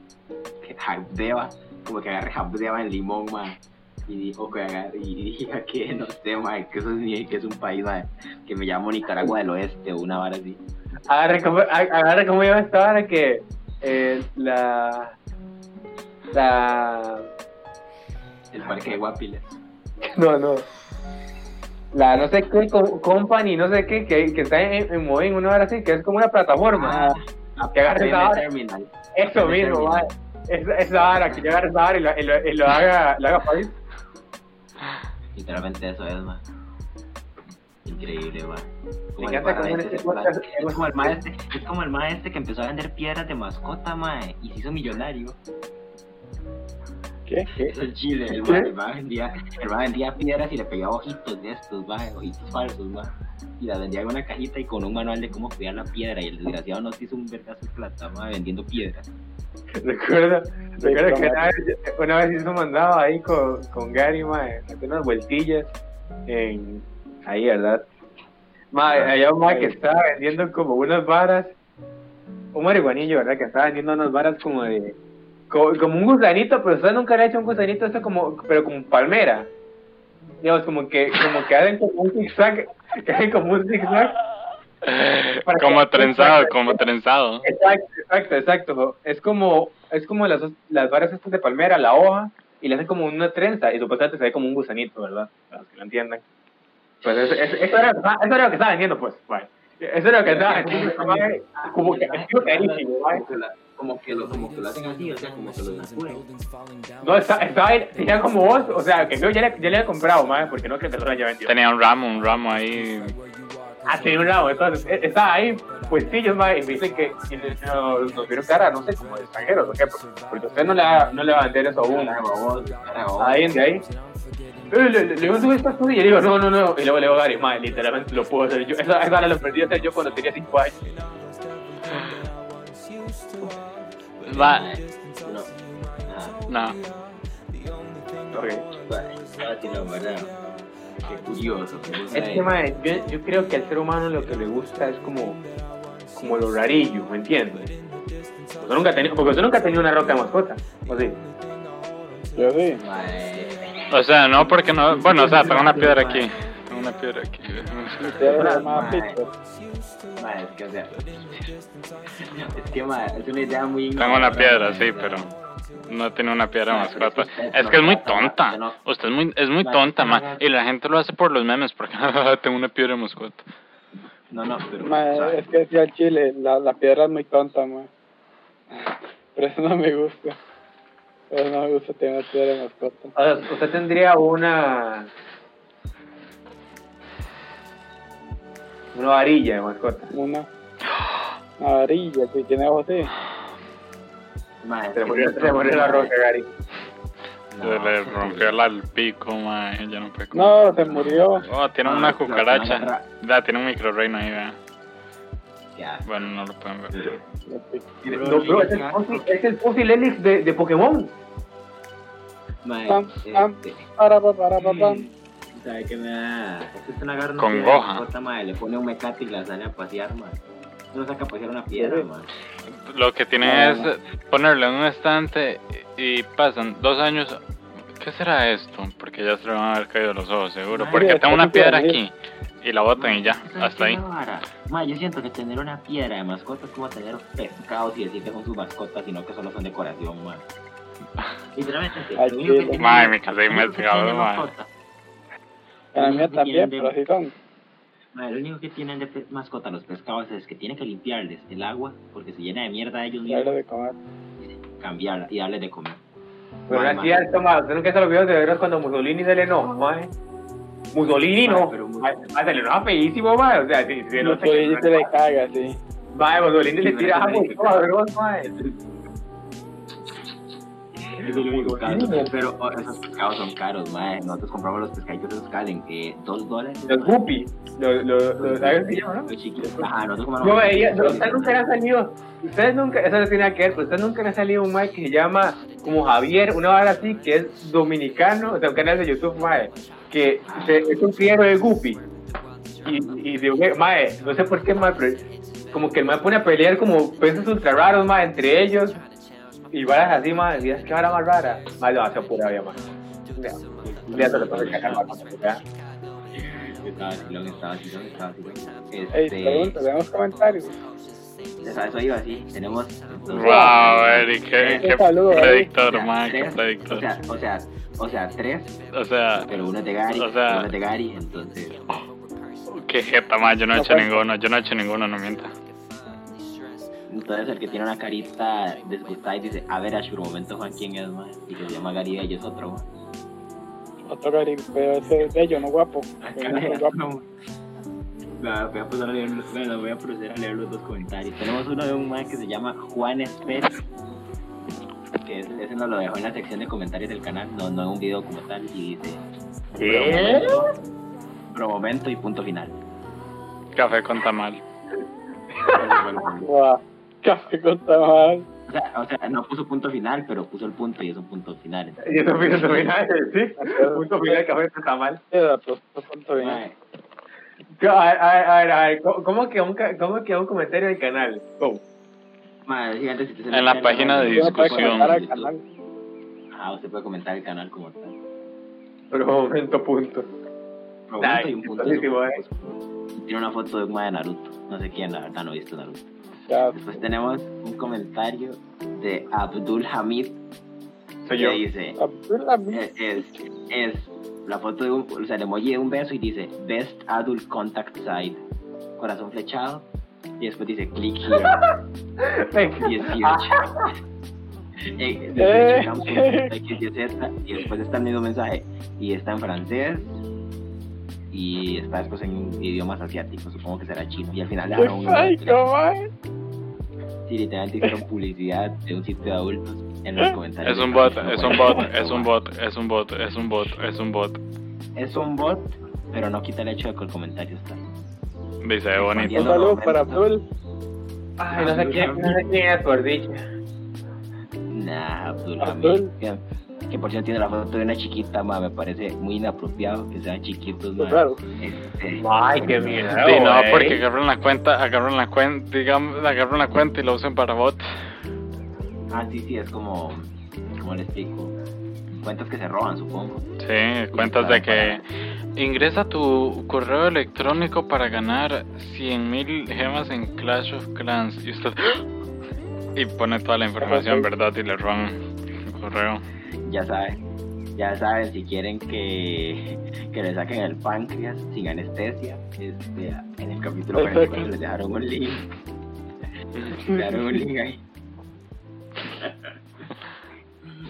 jabdeba, como que agarré jabdeba en limón, mae. Y, o que y diga que, no sé, mae, que eso es, que es un país, mae, que me llamo Nicaragua del Oeste una vara así. Agarre como, agarre como llama esta hora que eh, la. La. El parque de Guapiles. No, no. La no sé qué co- company, no sé qué, que, que está en, en Moving, una hora así, que es como una plataforma. Ah, que agarre esa vara. Terminal. Eso mismo. Esa, esa vara, que yo agarre esa vara y lo, y lo, y lo haga, lo haga país. Literalmente eso es, mae. Increíble, Me encanta en este este podcast es como el maestro, es como el maestro que empezó a vender piedras de mascota, mae, y se hizo millonario. ¿Qué? Eso es Chile, el mae, vendía, vendía piedras y le pegaba ojitos de estos, mae, ojitos falsos, mae. Y las vendía en una cajita y con un manual de cómo cuidar la piedra. Y el desgraciado nos hizo un vergazo de plata, mae, vendiendo piedras. Recuerdo, recuerdo que una vez, una vez hizo un mandado ahí con, con Gary, mae, unas vueltillas en, ahí, ¿verdad? Mae, había un mae que estaba vendiendo como unas varas, un marihuanillo, ¿verdad? Que estaba vendiendo unas varas como de, como, como un gusanito, pero usted nunca le ha hecho un gusanito, eso como, pero como palmera. Digamos, como que, como que hacen como un zigzag, como un zigzag. Como trenzado, como trenzado. Exacto, exacto, exacto. Es como, es como las, las varas estas de palmera, la hoja, y le hacen como una trenza, y supuestamente se ve como un gusanito, ¿verdad? Para los que lo entiendan. Pues eso, eso, eso era, eso era lo que estaba vendiendo, pues, bueno. Eso era lo que estaba vendiendo, como que es carísimo. Como que lo, como que lo hacen así, o sea, como que lo descubren. No, está, estaba ahí, tenía como vos, o sea, que yo ya le, ya le había comprado, mae, porque no que persona ya vendió. Tenía un ramo, un ramo ahí. Ah, tenía un ramo, entonces, eh, estaba ahí, puestillos, mae, y me dicen que nos, nos vieron cara, no sé, como de extranjeros, ¿o qué? Porque usted no le va, no le va a vender eso a uno. A alguien de ahí. Le, digo, sube esta cosa", y le digo, no, no, no. Y luego le digo, Gary, madre, literalmente lo puedo hacer yo. Esa, esa la aprendí a hacer yo cuando tenía 5 años. Va. No. Ajá. No. Ok. Ay, no, ¿verdad? Qué curioso. gusta Es que, yo, yo creo que al ser humano lo que le gusta es como, como lo rarillo, ¿me entiendes? Usted nunca tenido, porque usted nunca ha tenido una roca de mascota, ¿o sí? Yo sí. Mae, O sea, no porque no. Bueno, o sea, tengo una piedra aquí. Tengo una piedra aquí. Mi piedra es que, o sea. Es que, es una idea muy. Tengo una piedra, sí, pero no tiene una piedra mascota. es que Es no que es muy tonta. usted no- Usted es muy, es muy tonta, no ma. Y la gente lo hace por los memes, porque tengo una piedra mascota. No, no, pero. Ma, o sea, es que decía el chile, la, la piedra es muy tonta, ma. Pero eso no me gusta. Pero no me gusta tener una piedra mascota. O sea, usted tendría una... Una varilla de mascota. Una, una varilla que tiene ojos así. mae, es Se murió, sí, se murió la roca, Gary. Se le rompió la- el pico, ma. Ya no puede comer. No, se murió. Oh, tiene Ah, una cucaracha. Ya, tiene un micro reino ahí, vea. Ya. Bueno, no lo pueden ver. No, bro, es el fósil, es el fósil Helix de, de Pokémon. Mae, Pam, pam. este, Para, para, para, para, pam. ¿Sabe qué me da? Es que una le pone un mecate y la sale a pasear, mae. No saca a pasear una piedra, mae. Lo que tiene es ponerle en un estante y pasan dos años. ¿Qué será esto? Porque ya se le van a haber caído los ojos, seguro. Porque tengo una piedra aquí y la botan y ya, ¿Sabes hasta ahí. Mae, yo siento que tener una piedra de mascota es como tener pescados y decir que son sus mascotas, sino que solo son decoración, mae. Literalmente, Ay, lo único que sí. tienen- Mae, me quedé lo la lo mía único que también, tienen de- pero así son. mae, Lo único que tienen de mascota los pescados es que tienen que limpiarles el agua porque se llena de mierda ellos Y darle mismos, de comer. cambiarla y darles de comer. Pero no Mae, es cierto, ma. Usted nunca se los videos de veros cuando Mussolini se le enoja, ma. Mussolini no. pero Mus- Ma, ma, se le enoja feísimo, ma. O sea, si, si no Mussolini se le caga, sí. Ma, Mussolini le Sí, tira agua eso Es único caro. Pero oh, esos pescados son caros, mae. Nosotros compramos los pescaditos esos que valen eh, dos dólares. Los guppy. Los, los, los, ¿sabes qué se llama, no? Chiquitos. Ajá, nosotros compramos. Yo veía, no, ustedes nunca le han salido, ustedes nunca, eso no tiene nada que ver, pero ustedes nunca le ha salido un mae que se llama como Javier, una vara así, que es dominicano, o sea, un canal de YouTube, mae, que se- es un criero de Guppy. Y, y de un- mae, no sé por qué, mae, pero como que el mae pone a pelear como peces ultra raros, mae, entre ellos. Y varas así, mae, y es que vara más rara. Mae, no, hace pura día- Un día se lo puede cagar, mae, ¿ya? Estaba vacilón, estaba vacilón, estaba. Ey, Este, pregunta, tenemos comentarios. eso, iba así. Tenemos. entonces, Wow, Eric, qué, qué o predictor, sea, man, qué predictor. O sea, o sea, o sea, tres, O sea, pero uno es de Gary, O sea- uno es de Gary, entonces. qué jeta, man, yo no he hecho pues. ninguno, yo no he hecho ninguno, no mienta. Entonces el que tiene una carita desgustada y dice, a ver, a su momento Juan, ¿quién es, más? Y que se llama Gary Bello, es otro, mae. Otro Gary, pero ese es bello, no guapo. No es guapo. Voy a pasar a leer, bueno, voy a proceder a leer los dos comentarios. Tenemos uno de un man que se llama Juan Esper, que es- ese nos lo dejó en la sección de comentarios del canal, no, no en un video como tal, y dice ¿Qué? pro momento y punto final. Café con tamal. Guau, Café con tamal. O sea, o sea, no puso punto final, pero puso el punto y es un punto final. Entonces, Y eso fue punto final, sí. Punto final, café está mal. Queda, pues, punto mae, A ver, a ver, a a ¿cómo- ¿cómo que un, cómo que un comentario del canal? ¿Cómo? fíjate si En la página de discusión. Ajá, usted puede comentar el canal como tal. Pero momento, punto. Nah, momento y un punto. Tiene una foto de un de Naruto. No sé quién, la verdad, no he visto Naruto. Después tenemos un comentario de Abdul Hamid. Soy que yo. dice, Abdullah, es, es, es la foto de un, o sea, el emoji de un beso y dice Best Adult Contact Site, corazón flechado, y después dice click here, 18. Eh, Eh. y después está el mismo mensaje, y está en francés, y está después en idiomas asiáticos, supongo que será chino, y al final le qué dejaron un psycho, man. Sí, literalmente hicieron publicidad de un sitio de adultos en los comentarios. Es un bot, es un bot, es un bot, es un bot, es un bot, es un bot. Es un bot, pero no quita el hecho de que el comentario está. Dice bonito. Un saludo para Abdul. Ay, no sé quién, no sé quién es por dicha. Nah, Abdul Abdul. Que por cierto tiene la foto de una chiquita, ma, me parece muy inapropiado que sean chiquitos, ma. Claro. Este, Ay, qué miedo. Sí, no, güey. porque agarran la cuenta, agarran la cuenta, digamos, agarran la cuenta y la usan para bot. ah, sí, sí, es como, ¿cómo le explico? Cuentas que se roban, supongo. Sí, cuentas de que ingresa tu correo electrónico para ganar 100.000 gemas en Clash of Clans y usted y pone toda la información, ¿verdad? Y le roban el correo. Ya saben, ya saben, si quieren que, que le saquen el páncreas sin anestesia, este, en el capítulo Exacto. 44 les dejaron un link. Les dejaron un link ahí.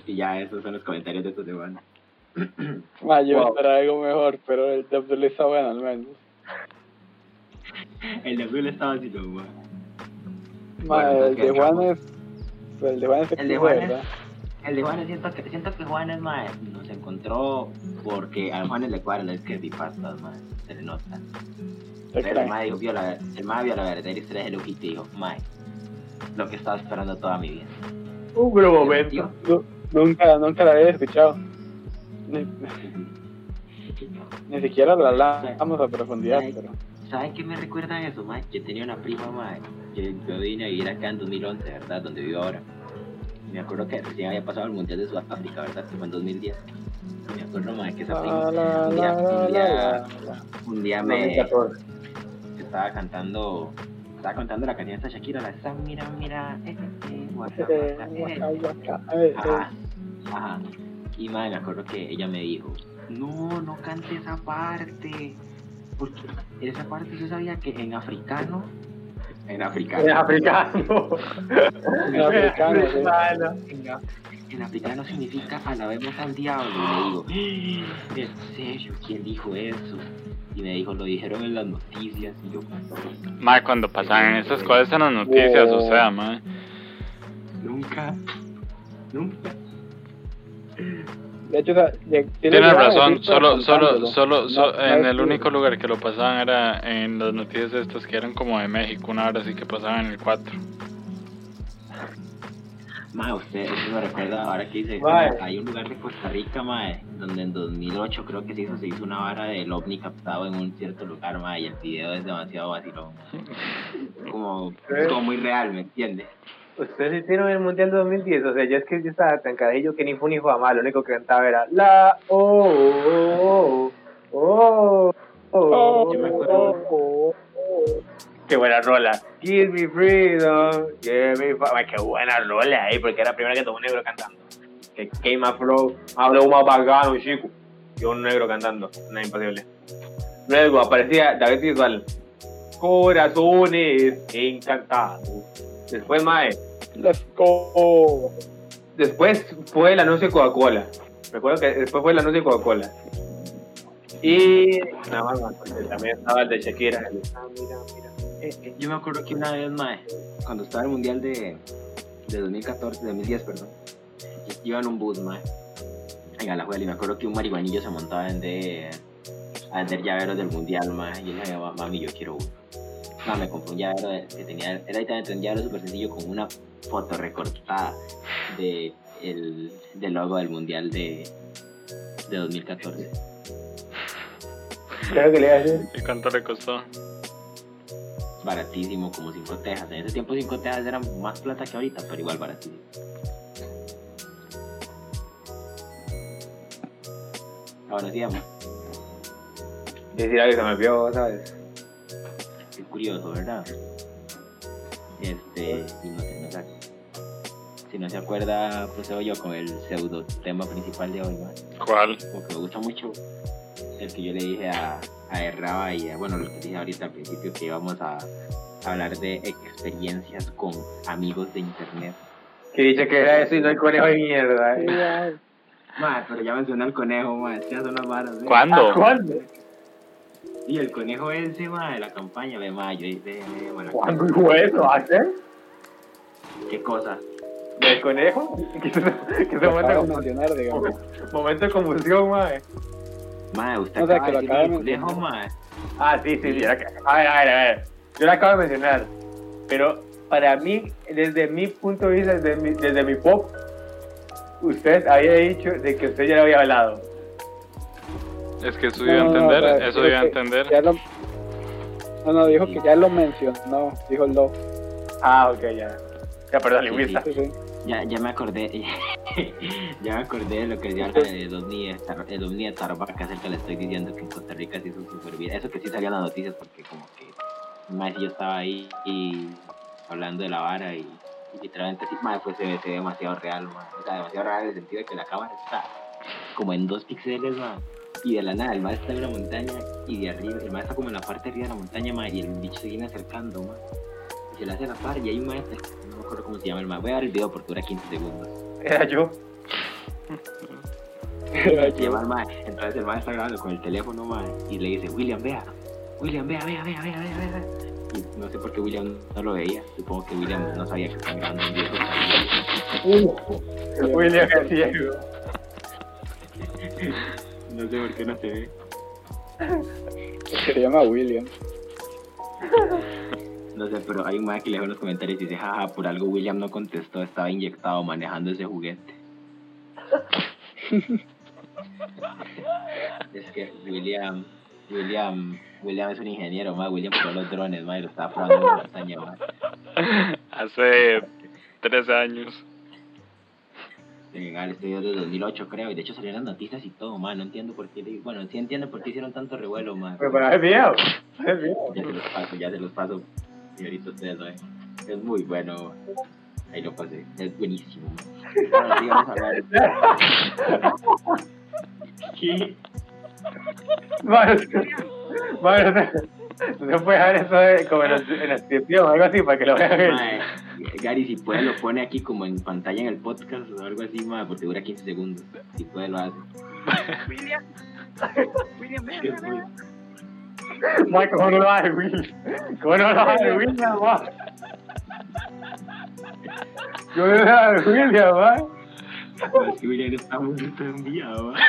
y ya, esos son los comentarios de esta semana. Ma, yo Wow. esperaba algo mejor, pero el de Abdul está bueno al menos. El de Abdul estaba así, Bueno, el de ¿qué Juanes. El de Juanes El de Juanes. El de Juanes, siento que, siento que Juanes, ma, nos encontró porque a Juanes le cuadran las creepypastas, ma, se le nota. Pero el creo. ma dijo, vio la, el ma vio la verdadera historia de Kitty y dijo, ma, lo que estaba esperando toda mi vida. Un buen momento. Nu- Nunca, nunca la había escuchado. Ni, ni siquiera la hablamos a profundidad, Ay. pero. ¿Saben qué me recuerda eso, ma? Yo tenía una prima, ma, que yo vine a vivir acá en 2011, ¿verdad? Donde vivo ahora. Me acuerdo que recién había pasado el Mundial de Sudáfrica, ¿verdad? Que fue en 2010. Y me acuerdo, ma, que esa prima La, un día, la, un día, la, la. un día me 2014. estaba cantando, estaba cantando la canción de esta Shakira, la esa, mira, mira, eh, eh, eh. Ajá. Y madre, me acuerdo que ella me dijo, no, no cante esa parte. Porque esa parte yo sabía que en africano, en africano, Es africano. En africano, en, en africano significa alabemos al diablo. Y le digo, "Ah, ¿en serio? ¿Quién dijo eso? Y me dijo, lo dijeron en las noticias. Y yo, Ma, cuando pasan esas cosas en las noticias, o sea, ma. nunca, nunca. De hecho, o sea, ya- tiene Tienes razón, solo, solo, solo, No, so- no en el único lugar que lo pasaban era en las noticias estas que eran como de México, una hora sí que pasaban en el 4. Ma, usted, usted me recuerda ahora que dice, Mae. hay un lugar de Costa Rica, mae, donde en 2008 creo que se hizo, se hizo una vara del ovni captado en un cierto lugar, mae, y el video es demasiado vacilón. Como, como muy real, ¿me entiende? Ustedes hicieron el Mundial de 2010, o sea, yo es que yo estaba tan cadillo que ni fue ni fue a mal, lo único que cantaba era la oh oh oh oh, oh, Yo me acuerdo. oh, oh. Qué buena rola. Give me freedom, give me Ay, qué buena rola ahí, porque era la primera que tuvo un negro cantando. Que flow, habló más bacano, chico. Y un negro cantando, no imposible. Luego aparecía David Bisbal. Corazones encantados. Después, Mae, Let's go. Después fue el anuncio de Coca-Cola. Recuerdo que después fue el anuncio de Coca-Cola. Y también estaba el de Shakira. ah. Eh, eh. Yo me acuerdo que una vez, mae, cuando estaba el mundial de, de 2014, de 2010, perdón, iba en un bus, mae, en Alajuela, y me acuerdo que un marihuanillo se montaba a vender, llaveros del mundial, mae, y él decía, mami, yo quiero uno. No, me compré un llavero que tenía, era un llavero súper sencillo con una foto recortada de el, del logo del mundial de, de 2014. Creo que le iba a decir. ¿Y cuánto le costó? Baratísimo, como 5 tejas. En ese tiempo 5 tejas eran más plata que ahorita, pero igual baratísimo. Ahora sí, amor. Decir algo que se me vio, ¿sabes? Qué curioso, ¿verdad? Este, y no sé, no sé. Si no se acuerda, procedo yo con el pseudo tema principal de hoy, ¿no? ¿Cuál? Porque me gusta mucho el que yo le dije a, a Erraba y a, bueno, lo que dije ahorita al principio, que íbamos a hablar de experiencias con amigos de internet. Que dice que era eso y no el conejo de mierda. ¿eh? Ma, pero ya mencioné al conejo, que ya son las varas, ¿eh? ¿Cuándo? ¿A ¿Cuándo? Y el conejo ese, ma, de la campaña, ve, ma, yo ve, ve, ma, la- ¿Cuándo fue eso? ¿Hace? ¿Qué cosa? ¿Del conejo? Que se, que se Lo momento, de de mencionar, digamos. momento de confusión, mae. Ma, usted O sea, acaba que de lo decir acaba de conejo. Ah, sí, sí, sí. A ver, a ver, a ver. Yo lo acabo de mencionar. Pero para mí, desde mi punto de vista, desde mi, desde mi pop, usted había dicho de que usted ya lo había hablado. Es que eso iba a No, no, no, entender, eso iba a entender. ya lo- No, no, dijo que ya lo mencionó, dijo el Low. Ah, ok, ya. Ya, perdón, Sí, lingüista. Sí, sí. Ya, ya me acordé, ya me acordé de lo que decía el ovni el ovni de Tarbaca, es el que le estoy diciendo que en Costa Rica se hizo súper bien. Eso que sí salió en las noticias porque como que más yo estaba ahí y hablando de la vara y, y literalmente sí, madre, pues se ve, se ve demasiado real, man. O sea, demasiado real en el sentido de que la cámara está como en dos píxeles, man. Y de la nada, el mar está en una montaña y de arriba, el mar está como en la parte de arriba de la montaña, man, y el bicho se viene acercando, man. Y se le hace a la par y hay un maestro, no me acuerdo cómo se llama el mar. Voy a dar el video porque dura 15 segundos. Era yo. Se llama el. Entonces el mae está grabando con el teléfono, mae, y le dice, William, vea, William, vea, vea, vea, vea, vea, vea. Y no sé por qué William no lo veía. Supongo que William no sabía que estaban grabando un video. William es ciego. No sé por qué no se ve. Se llama William. No sé, pero hay un mae que le en los comentarios y dice, jaja, por algo William no contestó, estaba inyectado manejando ese juguete. es que William, William, William es un ingeniero, mae. William probó los drones, mae, y lo estaba probando en la montaña, mae. Hace 13 años. Legal, este video de 2008 creo, y de hecho salieron las noticias y todo, man, no entiendo por qué, bueno, sí entiendo por qué hicieron tanto revuelo, man. Pero para el video. para el video. Ya se los paso, ya se los paso, y ahorita ustedes lo ven. Es muy bueno, ahí lo pasé, es buenísimo, man. Ahora sí vamos a hablar. ¿Qué? Bueno, que- bueno, no se puede dejar eso de- como en, la- en la descripción o algo así para que lo vean. Gary, si puede lo pone aquí como en pantalla en el podcast o algo así, man, porque dura 15 segundos. Si puede lo hace. William. William. Mike, ¿cómo no lo hace William? ¿Cómo no lo hace William, ma? ¿Cómo no lo hace William, ma? Es que William está muy enviado, man.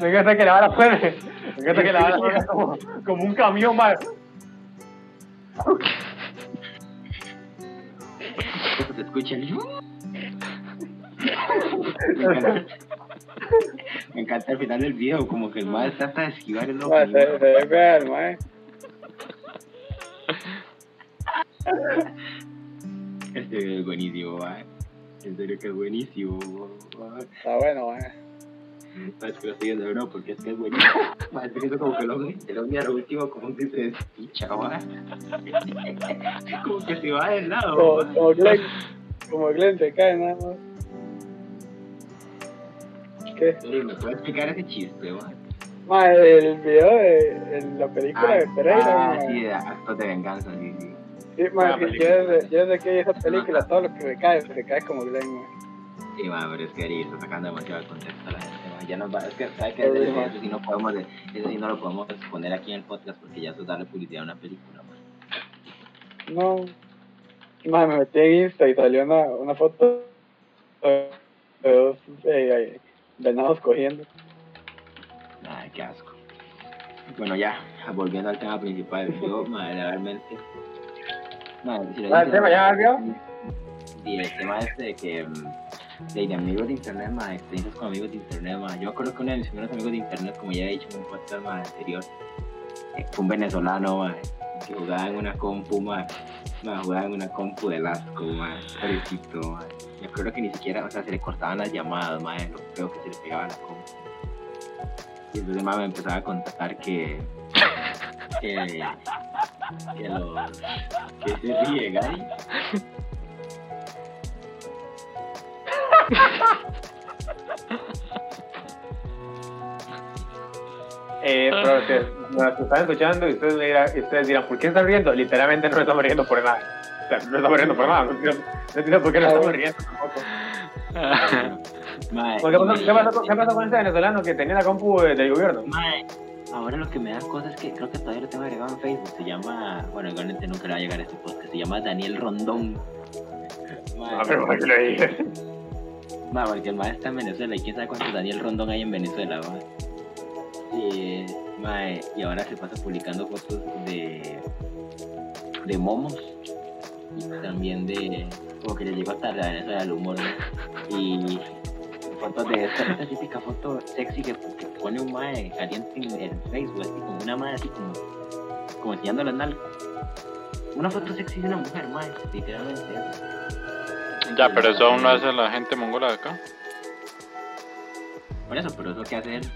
Me encanta que la vara suene. Me encanta que la vara suene como, como un camión, ma. Se escucha el... Me encanta, me encanta el final del video, como que el mae trata de esquivar el. Ah, se, se ve real, mae. Este video es buenísimo, mae. En serio que es buenísimo. mae. Está bueno, mae. Sabes que lo estoy viendo, no, porque es que es buenísimo. Mae, estoy viendo como que el ovni, el a lo último como que se despicha. Como que se va del lado. Como, como Glenn. Como Glenn se cae nada más. ¿Qué? ¿Me puedes explicar ese chiste, mae? Mae, el video de en la película de Pereira, ah, sí, de actos de venganza, sí, sí. Sí, Ah, que película. yo desde, yo desde que vi esa película, todo lo que me cae, se cae como Glenn, mae. Sí, ma, pero es que ahí está sacando demasiado el contexto a la gente, ma. Ya nos va, es que, ¿sabes qué? Sí, Eso, sí no podemos, de- eso sí no lo podemos poner aquí en el podcast porque ya eso es darle publicidad a una película, ma. No. Mae, me metí en Insta y salió una, una foto de dos eh, venados cogiendo. Ay, qué asco. Bueno, ya, volviendo al tema principal, yo, ma, realmente... Ma, si le Ah, ¿el tema ya cambió? Sí, el tema este de que... De, amigos de internet, ma, experiencias con amigos de internet, ma. Yo me acuerdo que uno de mis primeros amigos de internet, como ya he dicho en un podcast ma, anterior, eh, fue un venezolano, que jugaba en una compu, ma. Ma, jugaba en una compu de asco, ma. Pobrecito, ma. Me acuerdo que ni siquiera, o sea, se le cortaban las llamadas, ma, lo creo que se le pegaba la compu. Y entonces, ma, me empezaba a contar que... que... que se ríe, Gary. Eh, pero ustedes nos están escuchando y ustedes, dirán, ustedes dirán, ¿por qué están riendo? Literalmente no estamos riendo por nada. O sea, no estamos riendo por nada. No entiendo, no entiendo por qué no estamos riendo tampoco. Ma, ¿Por ¿Qué pasó, qué pasó con- qué pasó con ese venezolano que tenía la compu de- del gobierno? Ahora lo que me da cosas es que creo que todavía lo tengo agregado en Facebook. Se llama, bueno, igualmente nunca le va a llegar a este podcast. Se llama Daniel Rondón. Mae, Ah, pero ¿por qué lo dije? Mae, porque el mae está en Venezuela y quién sabe cuántos Daniel Rondón hay en Venezuela. Y, mae, y ahora se pasa publicando fotos de, de momos y también de, como que le llegó tarde a eso era el humor, ¿no? Y fotos de esta, típica foto sexy que, que pone un mae caliente en, en Facebook, así como una mae así como, como enseñando las nalgas. Una foto sexy de una mujer, mae, literalmente. Ya, pero eso aún lo hace la gente mongola de acá. Por eso, pero eso que hace él,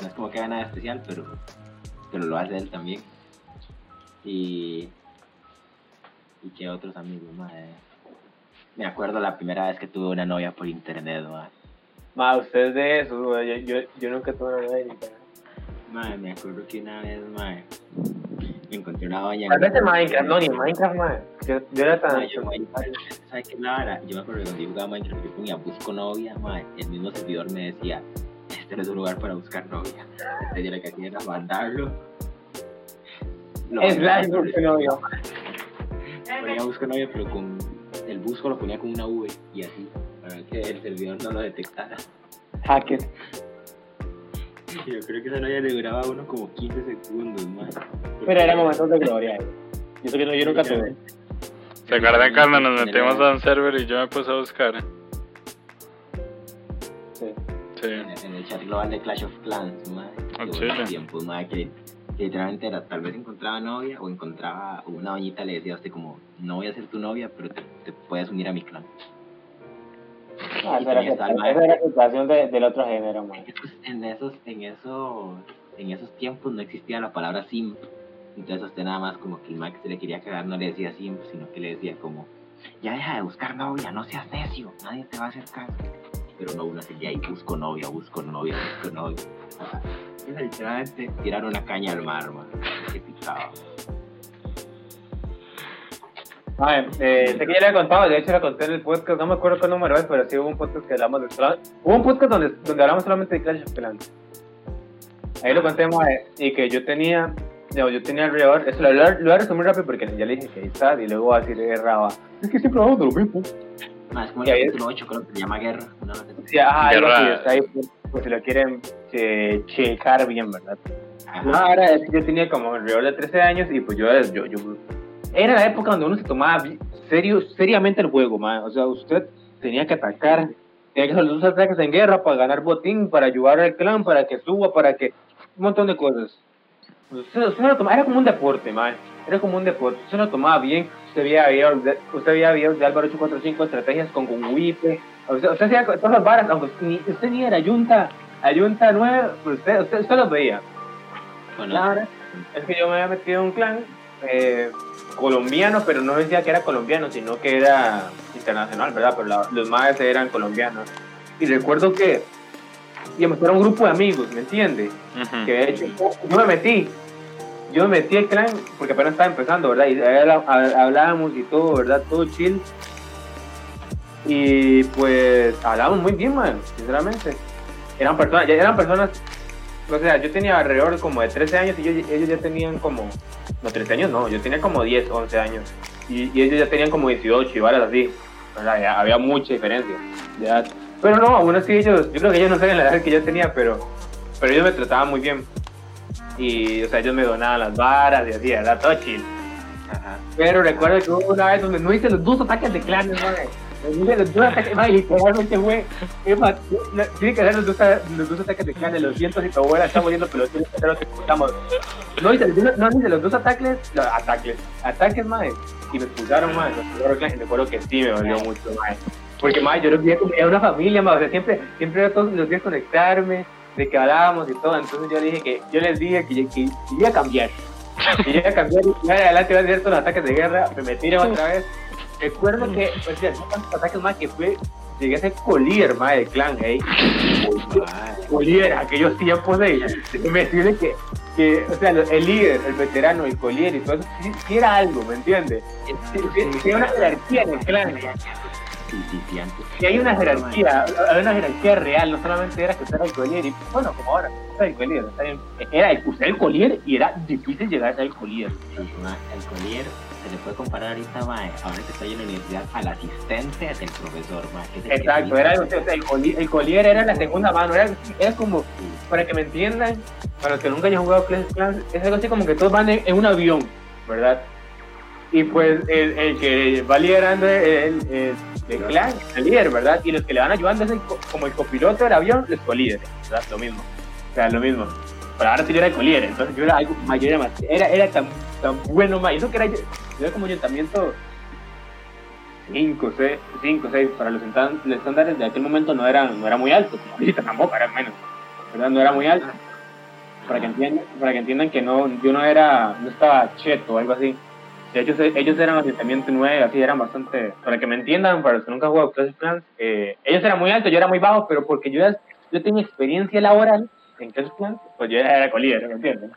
no es como que haga nada especial, pero, pero lo hace él también. Y. Y que otros amigos, mae. Me acuerdo la primera vez que tuve una novia por internet, mae. Ma, usted es de eso, güey. Yo, yo, yo nunca tuve una novia en internet. Mae, me acuerdo que una vez, mae, me encontré una doña. Tal vez en Minecraft, no, ni Minecraft, ma. Yo, yo era tan. Mae, yo, ¿sabes qué vara? Yo me acuerdo que cuando yo jugaba Minecraft, yo ponía busco novia, el mismo servidor me decía, este no es un lugar para buscar novia. Entonces yo lo que hacía era mandarlo. Lo Es la por- busco novio. Ponía busco novia, pero con el busco lo ponía con una V y así, para que el servidor no lo detectara. Hacker. Yo creo que esa novia le duraba a uno como 15 segundos, mae. Pero era momentos de gloria. eh. Yo, sé que no, yo nunca tuve. ¿Se acuerdan cuando nos metimos a un server y yo me puse a buscar? Sí. Sí. en, en el chat global de Clash of Clans, mae. Ah, buenos tiempos, mae, que, que literalmente era, tal vez encontraba novia o encontraba una doñita le decía a usted como, no voy a ser tu novia, pero te, te puedes unir a mi clan. Ah, esa era la situación de, del otro género, man. En esos, en esos, en esos tiempos no existía la palabra simp. Entonces usted nada más como que el que se le quería quedar no le decía simp, sino que le decía como, ya deja de buscar novia, no seas necio, nadie te va a hacer caso. Pero no, uno seguía ahí, busco novia, busco novia, busco novia. Ajá. Era literalmente tirar una caña al mar, man. Que picaba. Ay, eh, sé que ya le he contado, de hecho le conté en el podcast, no me acuerdo qué número es, pero sí hubo un podcast que hablamos de Hubo un podcast donde, donde hablamos solamente de Clash of Clans. Ahí lo conté, mae, y que yo tenía, no, yo tenía alrededor, eso lo, lo, lo voy a resumir rápido porque ya le dije que ahí está, y luego voy a decir, erraba. Es que siempre hablamos de lo mismo. Más como Y ahí- el capítulo 8, creo que se llama Guerra. Así. Sí, ajá, Guerra. así, está ahí, por, por si lo quieren che- checar bien, ¿verdad? Ajá. No, ahora es que yo tenía como alrededor de 13 años y pues yo, yo, yo era la época donde uno se tomaba serio, seriamente el juego, man. O sea, usted tenía que atacar, tenía que hacer dos ataques en guerra para ganar botín, para ayudar al clan, para que suba, para que... Un montón de cosas. Usted, usted lo tomaba, era como un deporte, man. Era como un deporte. Usted lo tomaba bien. Usted veía videos de, usted veía videos de Álvaro 845, estrategias con, con Wipe. Usted, usted hacía todas las varas, aunque ni, usted ni era Ayunta, Ayunta 9, pues usted, usted, usted los veía. Bueno, La verdad es que yo me había metido en un clan eh, colombiano, pero no decía que era colombiano, sino que era internacional, ¿verdad? Pero la- los más eran colombianos. Y recuerdo que, digamos, era un grupo de amigos, ¿me entiende? Ujú. Que de hecho yo me metí, yo me metí al clan porque apenas estaba empezando, ¿verdad? Y hablábamos y todo, ¿verdad? Todo chill. Y pues hablábamos muy bien, man, sinceramente. Eran personas, ya eran personas, o sea, yo tenía alrededor como de 13 años y ellos, ellos ya tenían como, no 13 años, no, yo tenía como 10, 11 años. Y, y ellos ya tenían como 18 y varas así. ¿verdad? Ya había mucha diferencia. Pero no, aún así ellos, yo creo que ellos no saben la edad que yo tenía, pero, pero ellos me trataban muy bien. Y, o sea, ellos me donaban las varas y así, ¿verdad? Todo chill. ajá. Pero recuerdo que hubo una vez donde no hice los dos ataques de clanes, madre. No los dos ataques, madre, literalmente más, no, Tiene que hacer los dos, los ataques de clanes, lo siento si tu abuela está muriendo, pero tienes que hacer lo que. No hice, los no los dos ataques, los ataques, ataques, madre. Y me expulsaron, madre. Me y recuerdo que sí me dolió mucho, madre. Porque, madre, yo los vi como una familia, madre. O sea, siempre, siempre era todos los días conectarme, de que hablábamos y todo. Entonces yo dije que, yo les dije que, que, que iba a cambiar. Y yo iba a cambiar y más adelante iba a hacer todos los ataques de guerra, me metieron otra vez. Recuerdo que, pues, ya, tantos ataques más que fue, llegué a ser colíder, más del clan, ¿eh? Colíder, aquellos tiempos de me decirle que, que, o sea, el líder, el veterano, el colíder y todo eso, sí era algo, ¿me entiendes? Sí, hay una jerarquía en el clan. Y hay una jerarquía, hay una jerarquía real, no solamente era que usted era el colíder, y bueno, como ahora, el colíder, está bien. era el, el colíder y era difícil llegar a ser el ma, el collier se le puede comparar ahorita, mae, ahora que estoy en la universidad, al asistente del profesor, mae. que es el que Exacto, te era, el, collier, el collier era la segunda mano, era, era como, para que me entiendan, para los que nunca hayan jugado Clash Clans, es algo así como que todos van en, en un avión, ¿verdad? Y pues el, el que va liderando el, el, el clan, el líder, ¿verdad? Y los que le van ayudando es el co- como el copiloto del avión, los colíderes, ¿verdad? Lo mismo. O sea, lo mismo. Pero ahora sí yo era el colíder, entonces yo era algo mayor, era, era, era tan, tan bueno, más. Eso que era, yo era como ayuntamiento 5, 6, 5, 6, para los estándares de aquel momento no eran, no era muy alto, como ahorita tampoco, eran menos, ¿verdad? No era muy alto. Para que entiendan, para que, entiendan que no, yo no era, no estaba cheto o algo así. De hecho, ellos eran ayuntamiento 9, así eran bastante, para que me entiendan, para los que nunca han jugado Clash Clans, eh, ellos eran muy altos, yo era muy bajo, pero porque yo, era- yo tenía experiencia laboral en Clans, pues yo era colíder, ¿me entienden?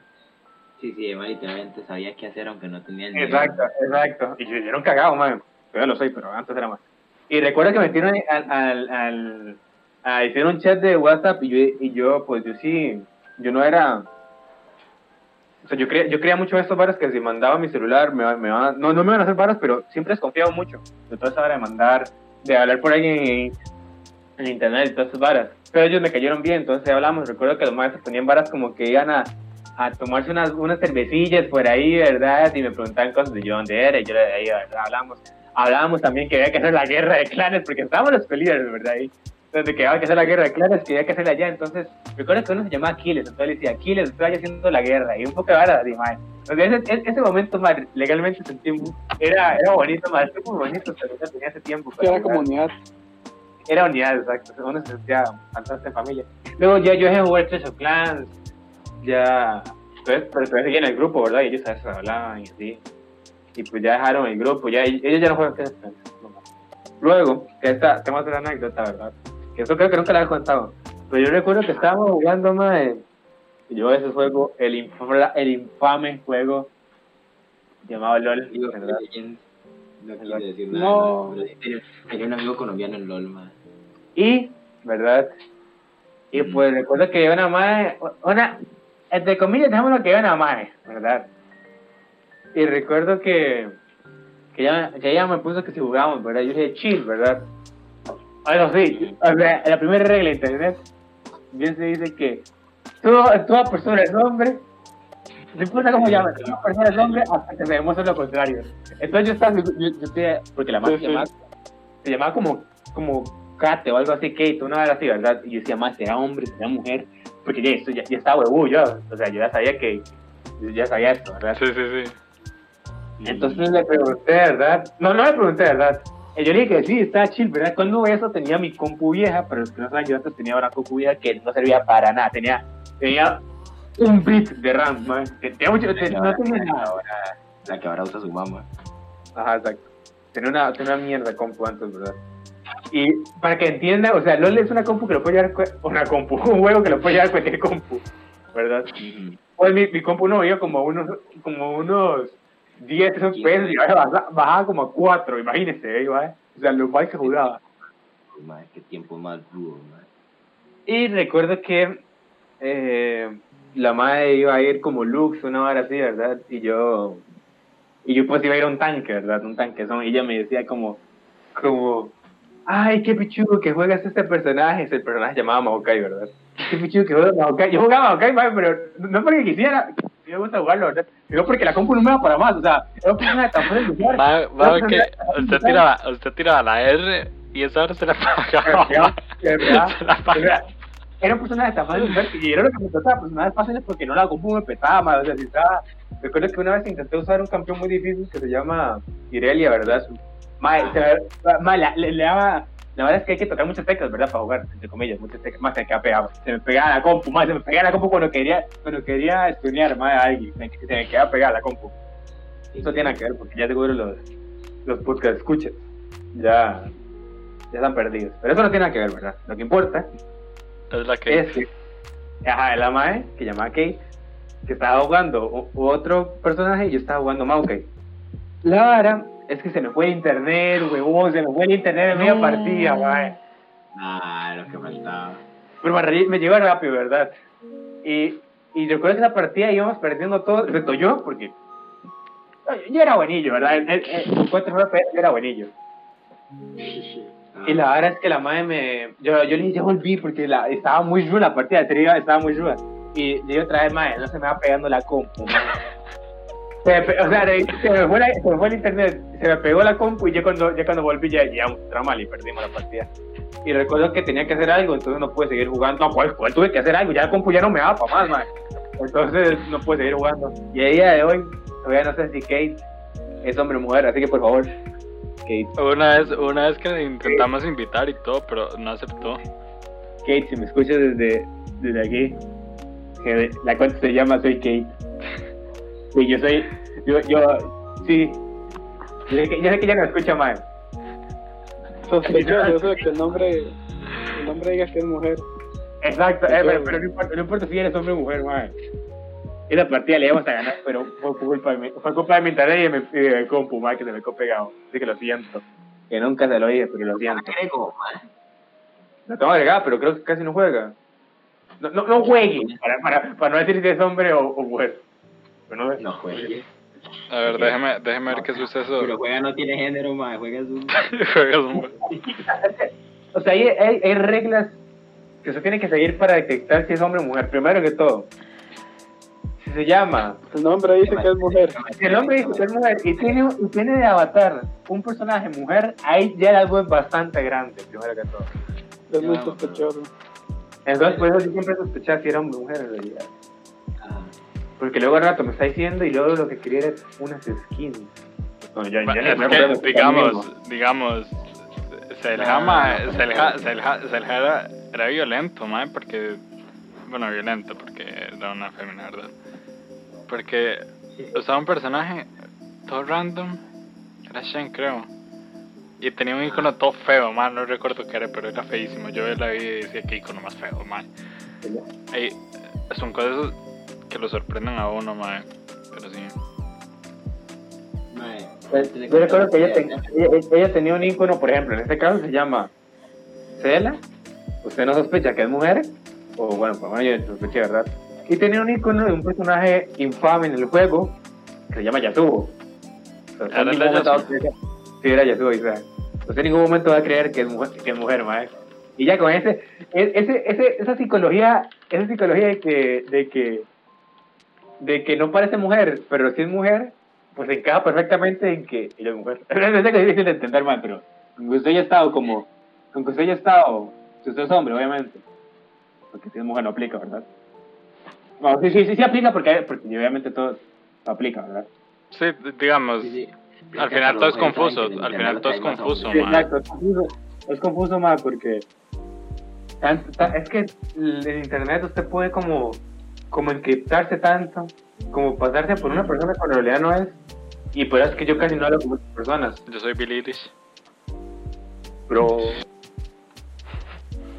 Sí, sí, además literalmente sabía qué hacer aunque no tenía el nivel. Exacto, exacto. Y yo, yo era un cagado, man. Todavía lo soy, pero antes era más. Y recuerdo que me metieron al, al, al, a hicieron un chat de WhatsApp y yo, y yo, pues yo sí, yo no era... O sea, yo creía, yo creía mucho en estos varas que si mandaba mi celular, me, me van a- no, no me van a hacer varas, pero siempre desconfiaba mucho de toda esa de mandar, de hablar por ahí en, internet y todas esas varas. Pero ellos me cayeron bien, entonces hablamos. Recuerdo que los maestros ponían varas como que iban a, a tomarse unas, unas cervecillas por ahí, ¿verdad? Y me preguntaban cosas de yo dónde era, y yo de ahí. Hablamos. Hablábamos también que había que hacer la guerra de clanes, porque estábamos los líderes, ¿verdad? Ahí, donde que había que hacer la guerra de clanes, que había que hacerla allá. Entonces, recuerdo que uno se llamaba Aquiles, entonces le decía, Aquiles, estoy haciendo la guerra, y un poco de vara, así, madre. Entonces, ese, ese momento, madre, legalmente sentí, era, era bonito, madre, fue muy bonito, pero tenía ese tiempo. Era comunidad. Era unidad, exacto. Uno se sentía bastante en familia. Luego ya yo dejé de jugar Clash of Clans. Ya. Entonces, pero todavía en el grupo, ¿verdad? Y ellos a veces hablaban y así. Y pues ya dejaron el grupo. Ya, ellos ya no juegan Clash of Clans. no más. Luego, que esta, tengo otra anécdota, ¿verdad? Que eso creo que nunca la he contado. Pero yo recuerdo que estábamos jugando más. Yo ese juego, el infame, el infame juego llamado LOL, Digo, ¿verdad? No quiero decir nada. No. pero tenía un amigo colombiano en LOL, man. Y, ¿verdad? Y pues recuerdo que una madre, una, entre comillas, dejémoslo que una madre, ¿verdad? Y recuerdo que, que, ella, que ella me puso que si jugábamos, ¿verdad? Yo dije, chill, ¿verdad? Eso sí, o sea, la primera regla de internet, bien se dice que toda, toda persona es hombre, no importa cómo llames, toda persona es hombre hasta que se demuestre lo contrario. Entonces yo estaba, yo, yo, porque la madre se llamaba, se llamaba como, como Kate o algo así, Kate, una vez así, ¿verdad? Y yo decía, más, será hombre, será mujer, porque ya, esto, ya, ya estaba huevo yo, o sea, yo ya sabía que, yo ya sabía esto, ¿verdad? Sí, sí, sí. Entonces le pregunté, ¿verdad? No, no le pregunté, ¿verdad? Y yo le dije que sí, estaba chill, ¿verdad? Cuando eso tenía mi compu vieja, pero los que no saben, yo antes tenía una compu vieja que no servía para nada, tenía, tenía un bit de RAM, man. Tenía mucho, te- no tenía nada. ahora, la que ahora usa su mamá. Ajá, exacto. Tenía una, tenía una mierda compu antes, ¿verdad? Y para que entiendan, o sea, LOL es una compu que lo puede llevar, una compu, un juego que lo puede llevar cualquier compu, ¿verdad? Pues mi, mi compu no iba como unos, como unos 10 FPS y bajaba, bajaba como a 4, imagínense, ¿eh? Iba. O sea, lo mal que jugaba. Man, qué tiempo más duro, man. Y recuerdo que eh, la madre iba a ir como Lux, una hora así, ¿verdad? Y yo, y yo pues iba a ir a un tanque, ¿verdad? Un tanque son. Y ella me decía como, como, ay, qué pichudo que juegas este personaje. El personaje se llamaba Maokai, ¿verdad? Qué pichudo que juegas Maokai. Yo jugaba Maokai, madre, pero no porque quisiera. Me gusta jugarlo, ¿verdad? Sino porque la compu no me da para más. O sea, era un personaje tan de jugar. Va, va que usted tiraba, usted tiraba la R y esa hora se la pagaba. Se la pagaba. Era un personaje tan fácil y era lo que me trataba personajes fáciles porque no la compu me petaba más, o sea, si estaba... Recuerdo que una vez intenté usar un campeón muy difícil que se llama Irelia, ¿verdad? Mae, se, mae, la, le, le daba... La verdad es que hay que tocar muchas teclas, ¿verdad? Para jugar, entre comillas, muchas teclas, más que quedaba pegado. Se me pegaba la compu, más se me pegaba la compu cuando quería, cuando quería estudiar, más a alguien, se me, se me quedaba pegada la compu. Eso tiene que ver porque ya seguro los, los podcast escuchas ya, ya están perdidos. Pero eso no tiene nada que ver, ¿verdad? Lo que importa Es la que. es que, ajá, la mae, que llamaba Kate, que estaba jugando otro personaje y yo estaba jugando Maokai. La vara es que se me fue el internet, huevón, se me fue el internet en media No. partida, mae. Ah, lo que faltaba. Pero me, llegó rápido, ¿verdad? Y, y recuerdo que esa partida íbamos perdiendo todo, excepto yo, porque yo, era buenillo, ¿verdad? En, en, en 4 FPS yo era buenillo. Y la verdad es que la madre me. Yo, yo le dije, ya volví porque la, estaba muy ruda la partida estaba muy ruda. Y le dije otra vez, madre, no se me va pegando la compu, madre. Se me o sea, se me, fue la- se me fue el internet, se me pegó la compu y yo cuando, ya cuando volví ya, ya un trauma y perdimos la partida. Y recuerdo que tenía que hacer algo, entonces no pude seguir jugando. No, ¿cuál, cuál tuve que hacer algo? Ya la compu ya no me da para más, man. Entonces no pude seguir jugando. Y a día de hoy, todavía no sé si Kate es hombre o mujer, así que por favor, Kate, Una vez, una vez que intentamos invitar y todo, pero no aceptó. Kate, si me escuchas desde, desde aquí, la cuenta se llama Soy Kate. Sí, yo soy, yo, yo, sí. Yo sé que, yo sé que ya no escucha más. Sospechoso eso de que el nombre, el nombre diga que es mujer. Exacto, eh, pero, pero no, importa, no importa si eres hombre o mujer, man. Esa partida le íbamos a ganar, pero fue culpa de mi, fue culpa de mi internet y de mi, y de mi compu, man, que se me quedó pegado. Así que lo siento. Que nunca se lo dije, pero lo siento. Lo tengo agregado, pero creo que casi no juega. No, no, no juegue, para, para, para no decir si es hombre o, o mujer. No, No juegue. A ver, déjeme, déjeme ver qué suceso. Pero juega no tiene género, man. Juega su. Juegas un- O sea, hay, hay, hay reglas que se tiene que seguir para detectar si es hombre o mujer. Primero que todo, si se llama, El nombre dice que es mujer. si el hombre dice que es mujer y tiene, y tiene de avatar un personaje mujer, ahí ya el algo es bastante grande, primero que todo. Es muy sospechoso. Entonces, por eso yo siempre sospechaba si era hombre o mujer en realidad. Ah, Porque luego al rato me está diciendo y luego lo que quería era unas skins. No, ni me Es acuerdo que, digamos, digamos, Selja, ma, Selja, Selja, Selja era, era violento, ma, porque, bueno, violento, porque era una femina, ¿verdad? Porque usaba un personaje todo random, era Shen, creo, y tenía un icono todo feo, man, no recuerdo qué era, pero era feísimo. Yo la vi y decía, qué icono más feo, man. Y son cosas que lo sorprenden a uno, man, pero sí. mae. Pues, Yo recuerdo que ella, ten- ella, ella tenía un icono, por ejemplo, en este caso se llama Cela. Usted no sospecha que es mujer, o bueno, pues bueno, yo sospeché, ¿verdad? Y tenía un icono de un personaje infame en el juego que se llama Yasuo. Usted ¿Era en ningún momento Sí, Yasuo, Isaac. Usted en ningún momento va a creer que es mujer, que es mujer mae. Y ya con ese, e- ese, ese, esa psicología, esa psicología de que, de que, de que no parece mujer, pero sí es mujer, pues encaja perfectamente en que ella es mujer. Es que es difícil de entender, man, pero aunque usted haya estado como, aunque usted haya estado, si usted es hombre, obviamente, porque si es mujer no aplica, ¿verdad? No, sí, sí, sí, sí aplica porque, porque obviamente todo aplica, ¿verdad? Sí, digamos, Sí, sí. al final todo es confuso, al final todo es confuso, Sí, man. exacto, es confuso, es confuso más porque es que en internet usted puede como, como encriptarse tanto, como pasarse por una persona cuando en realidad no es. Y por eso es que yo casi no hablo con muchas personas, Yo soy Billy pero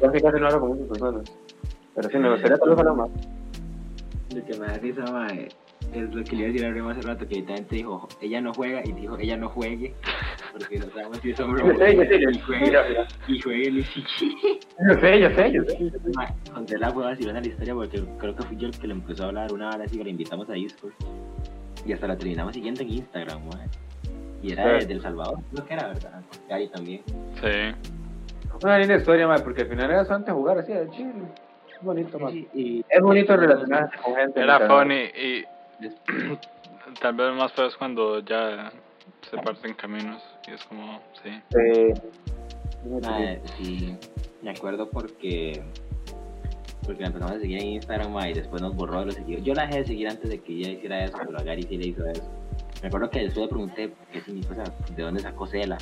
yo casi no hablo con muchas personas. Pero sí, me gustaría hablar más. Lo que me da risa, mae, es lo que le iba a decir a Remo hace rato, que literalmente dijo, ella no juega, y dijo, ella no juegue, porque no sabemos si es hombre o mujer, y juegue, mira, mira. y juegue ni siquiera. Yo sé, yo sé, yo sé. Mae, Con Tela fue vacilona la historia, porque creo que fui yo el que le empezó a hablar una hora así, que le invitamos a Discord, y hasta la terminamos siguiendo en Instagram, mae. Y era Sí. de, El Salvador, creo que era, ¿verdad? Gary también. Sí. Una linda historia, más porque al final era bastante jugar así de chile. Es bonito, más. Sí, y Es bonito relacionarse con gente. en Era funny y tal vez más feo es cuando ya se parten caminos y es como, sí. Sí. Mae, sí, me acuerdo porque porque la empezamos a seguir en Instagram y después nos borró de los seguidores. Yo la dejé de seguir antes de que ella hiciera eso, pero a Gary sí le hizo eso. Me acuerdo que después le pregunté qué significa, de dónde sacó Cela.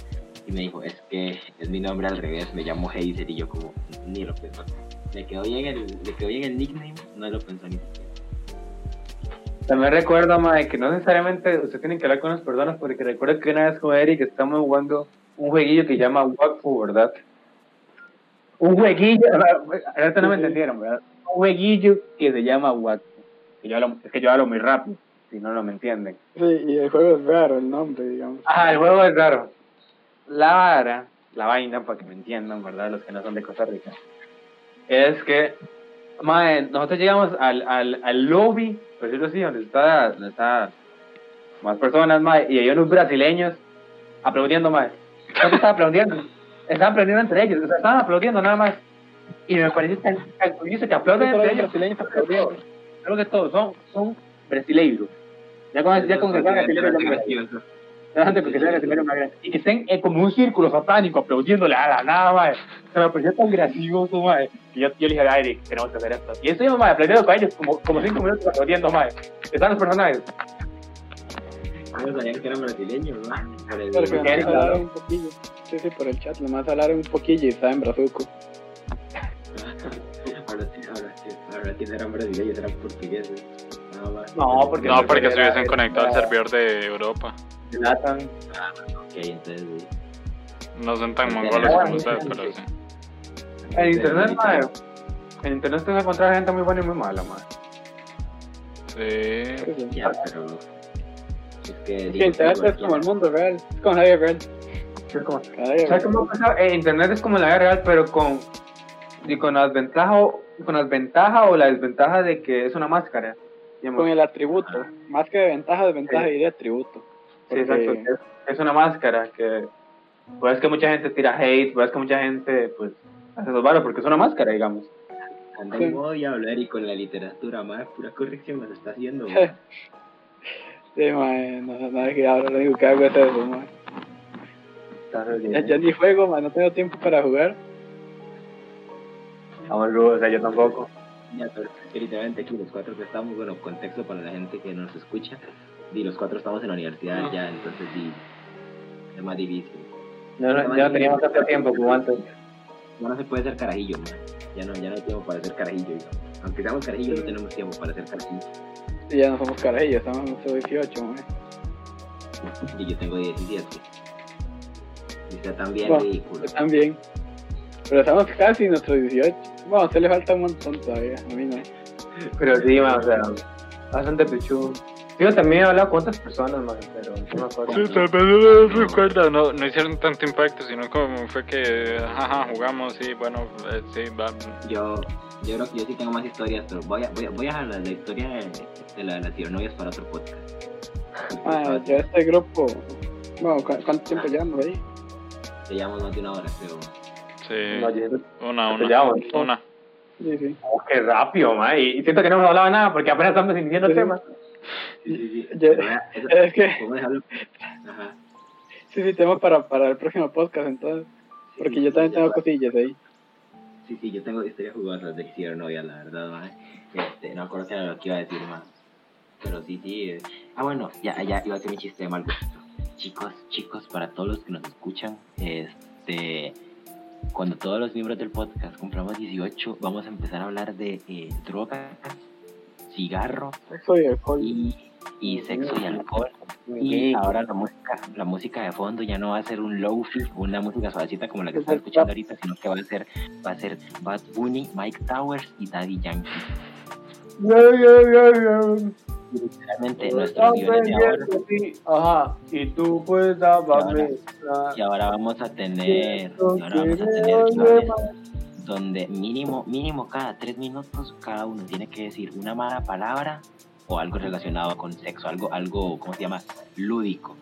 Y me dijo, es que es mi nombre al revés, me llamo Hazel y yo como, ni lo pensó. Le quedó bien el, le quedó bien el nickname, no lo pensó ni siquiera. También recuerdo, mae, que no necesariamente usted tiene que hablar con las personas, porque recuerdo que una vez con Eric estamos jugando un jueguillo que se llama Wakfu, ¿verdad? Un jueguillo, ahorita no me entendieron, ¿verdad? Un jueguillo que se llama Wakfu. Que yo hablo- es que yo hablo muy rápido, si no, no me entienden. Sí, y el juego es raro, el nombre, digamos. Ah, el juego es raro. La vara, la vaina, para que me entiendan, ¿verdad? Los que no son de Costa Rica. Es que, mae, nosotros llegamos al, al, al lobby, por decirlo así, donde está, donde está más personas, mae, y hay unos brasileños aplaudiendo, mae. ¿Cuánto estaban aplaudiendo? Estaban aplaudiendo entre ellos, o sea, estaban aplaudiendo nada más. Y me parece tan, tan curioso que aplauden entre los ellos. brasileños. Creo que todos son, son brasileiros. Ya con, ya con que brasileños, ya me- gracioso. ya gente que sean brasileños, me agrada. Y que estén eh, como un círculo satánico aplaudiéndole a la nada, mae. Se me pareció tan gracioso, mae. Y yo, yo le dije a Eric, tenemos que hacer esto. Y estuvimos, mae, aplaudiendo con ellos como, como cinco minutos aplaudiendo, mae. Están los personajes. No sabían que eran brasileños, ¿no? Por el- Pero que Porque nomás Eric hablaron un poquillo. Sí, sí, por el chat. Nomás hablaron un poquillo y estaba en Brazuco. Ahora sí, ahora sí, ahora sí no eran brasileños, eran portugueses. Nada más. No, porque- No, porque se hubiesen conectado al servidor de Europa. Latam. Ok, entonces. sí. No son tan Era mongoles como ustedes, pero sí. En internet, mae. En internet te vas a encontrar gente muy buena y muy mala, mae. Sí. Ya, pero. Es que. Internet es como el mundo real. Es como la vida real. Es como- La vida ¿Sabes real. cómo pasa? Eh, Internet es como la vida real, pero con, y con las ventajas o- con las ventajas o la desventaja de que es una máscara. digamos. Con el atributo. Más que de ventaja, desventaja Sí. diría atributo. Sí, exacto. Es, es una máscara que pues que mucha gente tira hate, pues que mucha gente pues hace esos varos porque es una máscara, digamos. Anda Sí. en modo y hablar y con la literatura, más pura corrección nos está haciendo. Sí, mae, no, no, es que ahora lo único que hago es eso, mae. Ya, ya ni juego, mae, no tengo tiempo para jugar. Vamos, Lu, o sea, yo tampoco. Ya, pero literalmente aquí los cuatro que estamos, bueno, contexto para la gente que nos escucha, y los cuatro estamos en la universidad ya, entonces sí, es más difícil. No, no, ya no teníamos tanto tiempo como antes. Ya no se puede ser carajillo, man. Ya no, ya no hay tiempo para ser carajillo. Aunque seamos carajillos, no tenemos tiempo para ser carajillo. Y ya no somos carajillos, estamos en nuestro 18, mae. Y yo tengo 17. Y usted también Bueno, ridículo. Yo también. Pero estamos casi en nuestro 18. Bueno, a usted le falta un montón todavía, a mí no. Pero sí, man, o sea, bastante pichudo. Yo también he hablado con otras personas, man, pero no me acuerdo. Sí, tal vez no recuerda, no, no hicieron tanto impacto, sino como fue que, jaja, jugamos, sí, bueno, eh, sí, va. Yo, yo creo que yo sí tengo más historias, pero voy a, voy a, voy a dejar la, la historia de, de la de las cibernovias para otro podcast. Ah, yo este grupo. Bueno, ¿cu- ¿cuánto tiempo llevamos ahí? Te llevamos más de una hora, creo. Sí, una, una, llamo. una. Sí, sí. Oh, qué rápido, man. Y, y siento que no hemos hablado nada porque apenas estamos iniciando el Sí. tema. Sí, sí. Yo- eso- Es que. Ajá. sí, sí, tenemos para, para el próximo podcast entonces. Porque sí, yo también tengo cosillas ahí. Sí, sí, yo tengo historias jugosas de cibernovia, la verdad, man. Este, no acuerdo era lo que iba a decir, más. Pero sí, sí. eh. Ah, bueno, ya, ya iba a hacer mi chiste de mal gusto. Chicos, chicos, para todos los que nos escuchan, este, cuando todos los miembros del podcast cumplamos 18, vamos a empezar a hablar de eh, drogas, cigarro y alcohol. Y, y sexo y alcohol. Y ahora la música, la música de fondo ya no va a ser un low-fi, una música suavecita como la que están escuchando ahorita, sino que va a ser, va a ser Bad Bunny, Mike Towers y Daddy Yankee. Y literalmente nuestros guiones de ahora. Ajá, y tú pues dábame. Y ahora vamos a tener, y ahora vamos a tener guiones donde mínimo, mínimo cada tres minutos cada uno tiene que decir una mala palabra o algo relacionado con sexo, algo, algo, ¿cómo se llama? Lúdico.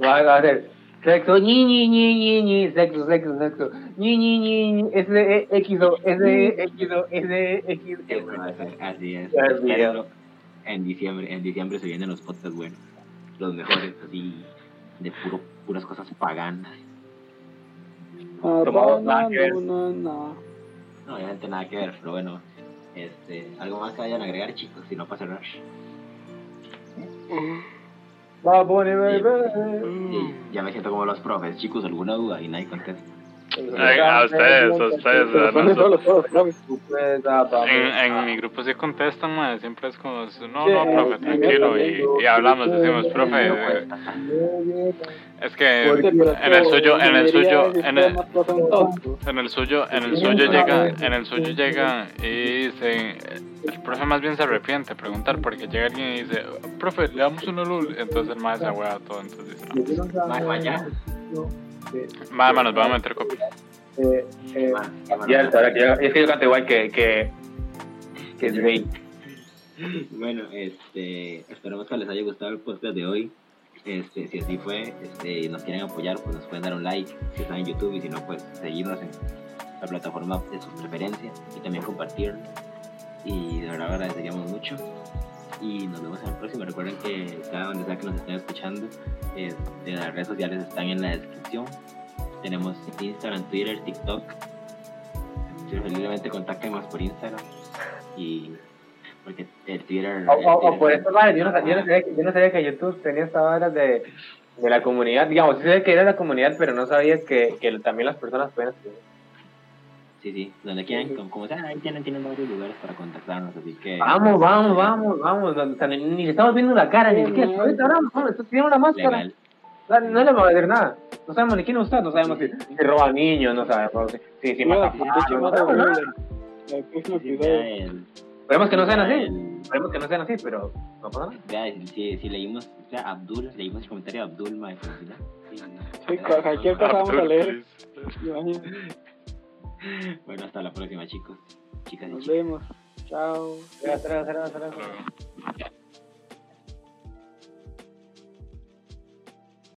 Va a hacer sexo, ñi, ñi, ñi, ñi, ñi, sexo, sexo, sexo, ñi, ñi, ñi, ñi, S, E, X, O, S, E, X, O, S, E, X, ser, así es. Así es. En diciembre, en diciembre se vienen los podcasts buenos, los mejores, así, de puro, puras cosas paganas. Ah, Tomamos nada que ver. banana. No, obviamente nada que ver, pero bueno, este, algo más que vayan a agregar chicos, si no para cerrar. Sí, ya me siento como los profes, chicos, alguna duda y nadie contesta. A ustedes, a ustedes, Pero a ponen solo nosotros. todos, profe. En, en mi grupo sí contestan, siempre es como, no, no, profe, en- tranquilo, y, y hablamos, decimos, profe, eh, cuesta. es que en el suyo, en el suyo, en el, en suyo, en el suyo llega, en el suyo llega y dice, el profe más bien se arrepiente de preguntar porque llega alguien y dice, profe, le damos una luz, entonces el maestro se todo, entonces dice, no. Más allá. Mae, mae, nos van a meter copia. Eh, eh, cierto, ahora que yo, es que yo canto igual que, que, que Drake. Bueno, este, esperamos que les haya gustado el podcast de hoy. Este, si así fue, este, y nos quieren apoyar, pues nos pueden dar un like si están en YouTube y si no, pues seguirnos en la plataforma de sus preferencias y también compartirlo. Y de verdad agradeceríamos mucho. Y nos vemos en el próximo. Recuerden que cada donde sea que nos estén escuchando, eh, de las redes sociales están en la descripción. Tenemos Instagram, Twitter, TikTok. Preferiblemente contáctenos por Instagram y porque el Twitter. O, el o- o por eso, madre, yo no, yo, no sabía que, yo no sabía que YouTube tenía esta hora de, de la comunidad. Digamos, sí sabía que era la comunidad, pero no sabía que, que también las personas pueden escribir. Sí, sí, donde quieran, como, como sea, ahí tienen, tienen varios lugares para contactarnos, así que. Vamos, vamos, vamos, vamos. O sea, ni, le estamos viendo la cara, ni siquiera. Ahorita hablamos, tiene una máscara. Legal. No, le vamos a decir nada. No sabemos ni quién es usted, no sabemos si, si roba niños, no sabemos si, si, mata Esperemos que no sean así. Esperemos que no sean así, pero no pasa nada. vea, si, si leímos, o sea, Abdul, leímos el comentario de Abdul, mae, ¿no? Sí, Sí, cu- cualquier cosa vamos a leer. Bueno, hasta la próxima, chicos. Chicas y Nos chicos. vemos. Chao. Hasta luego, hasta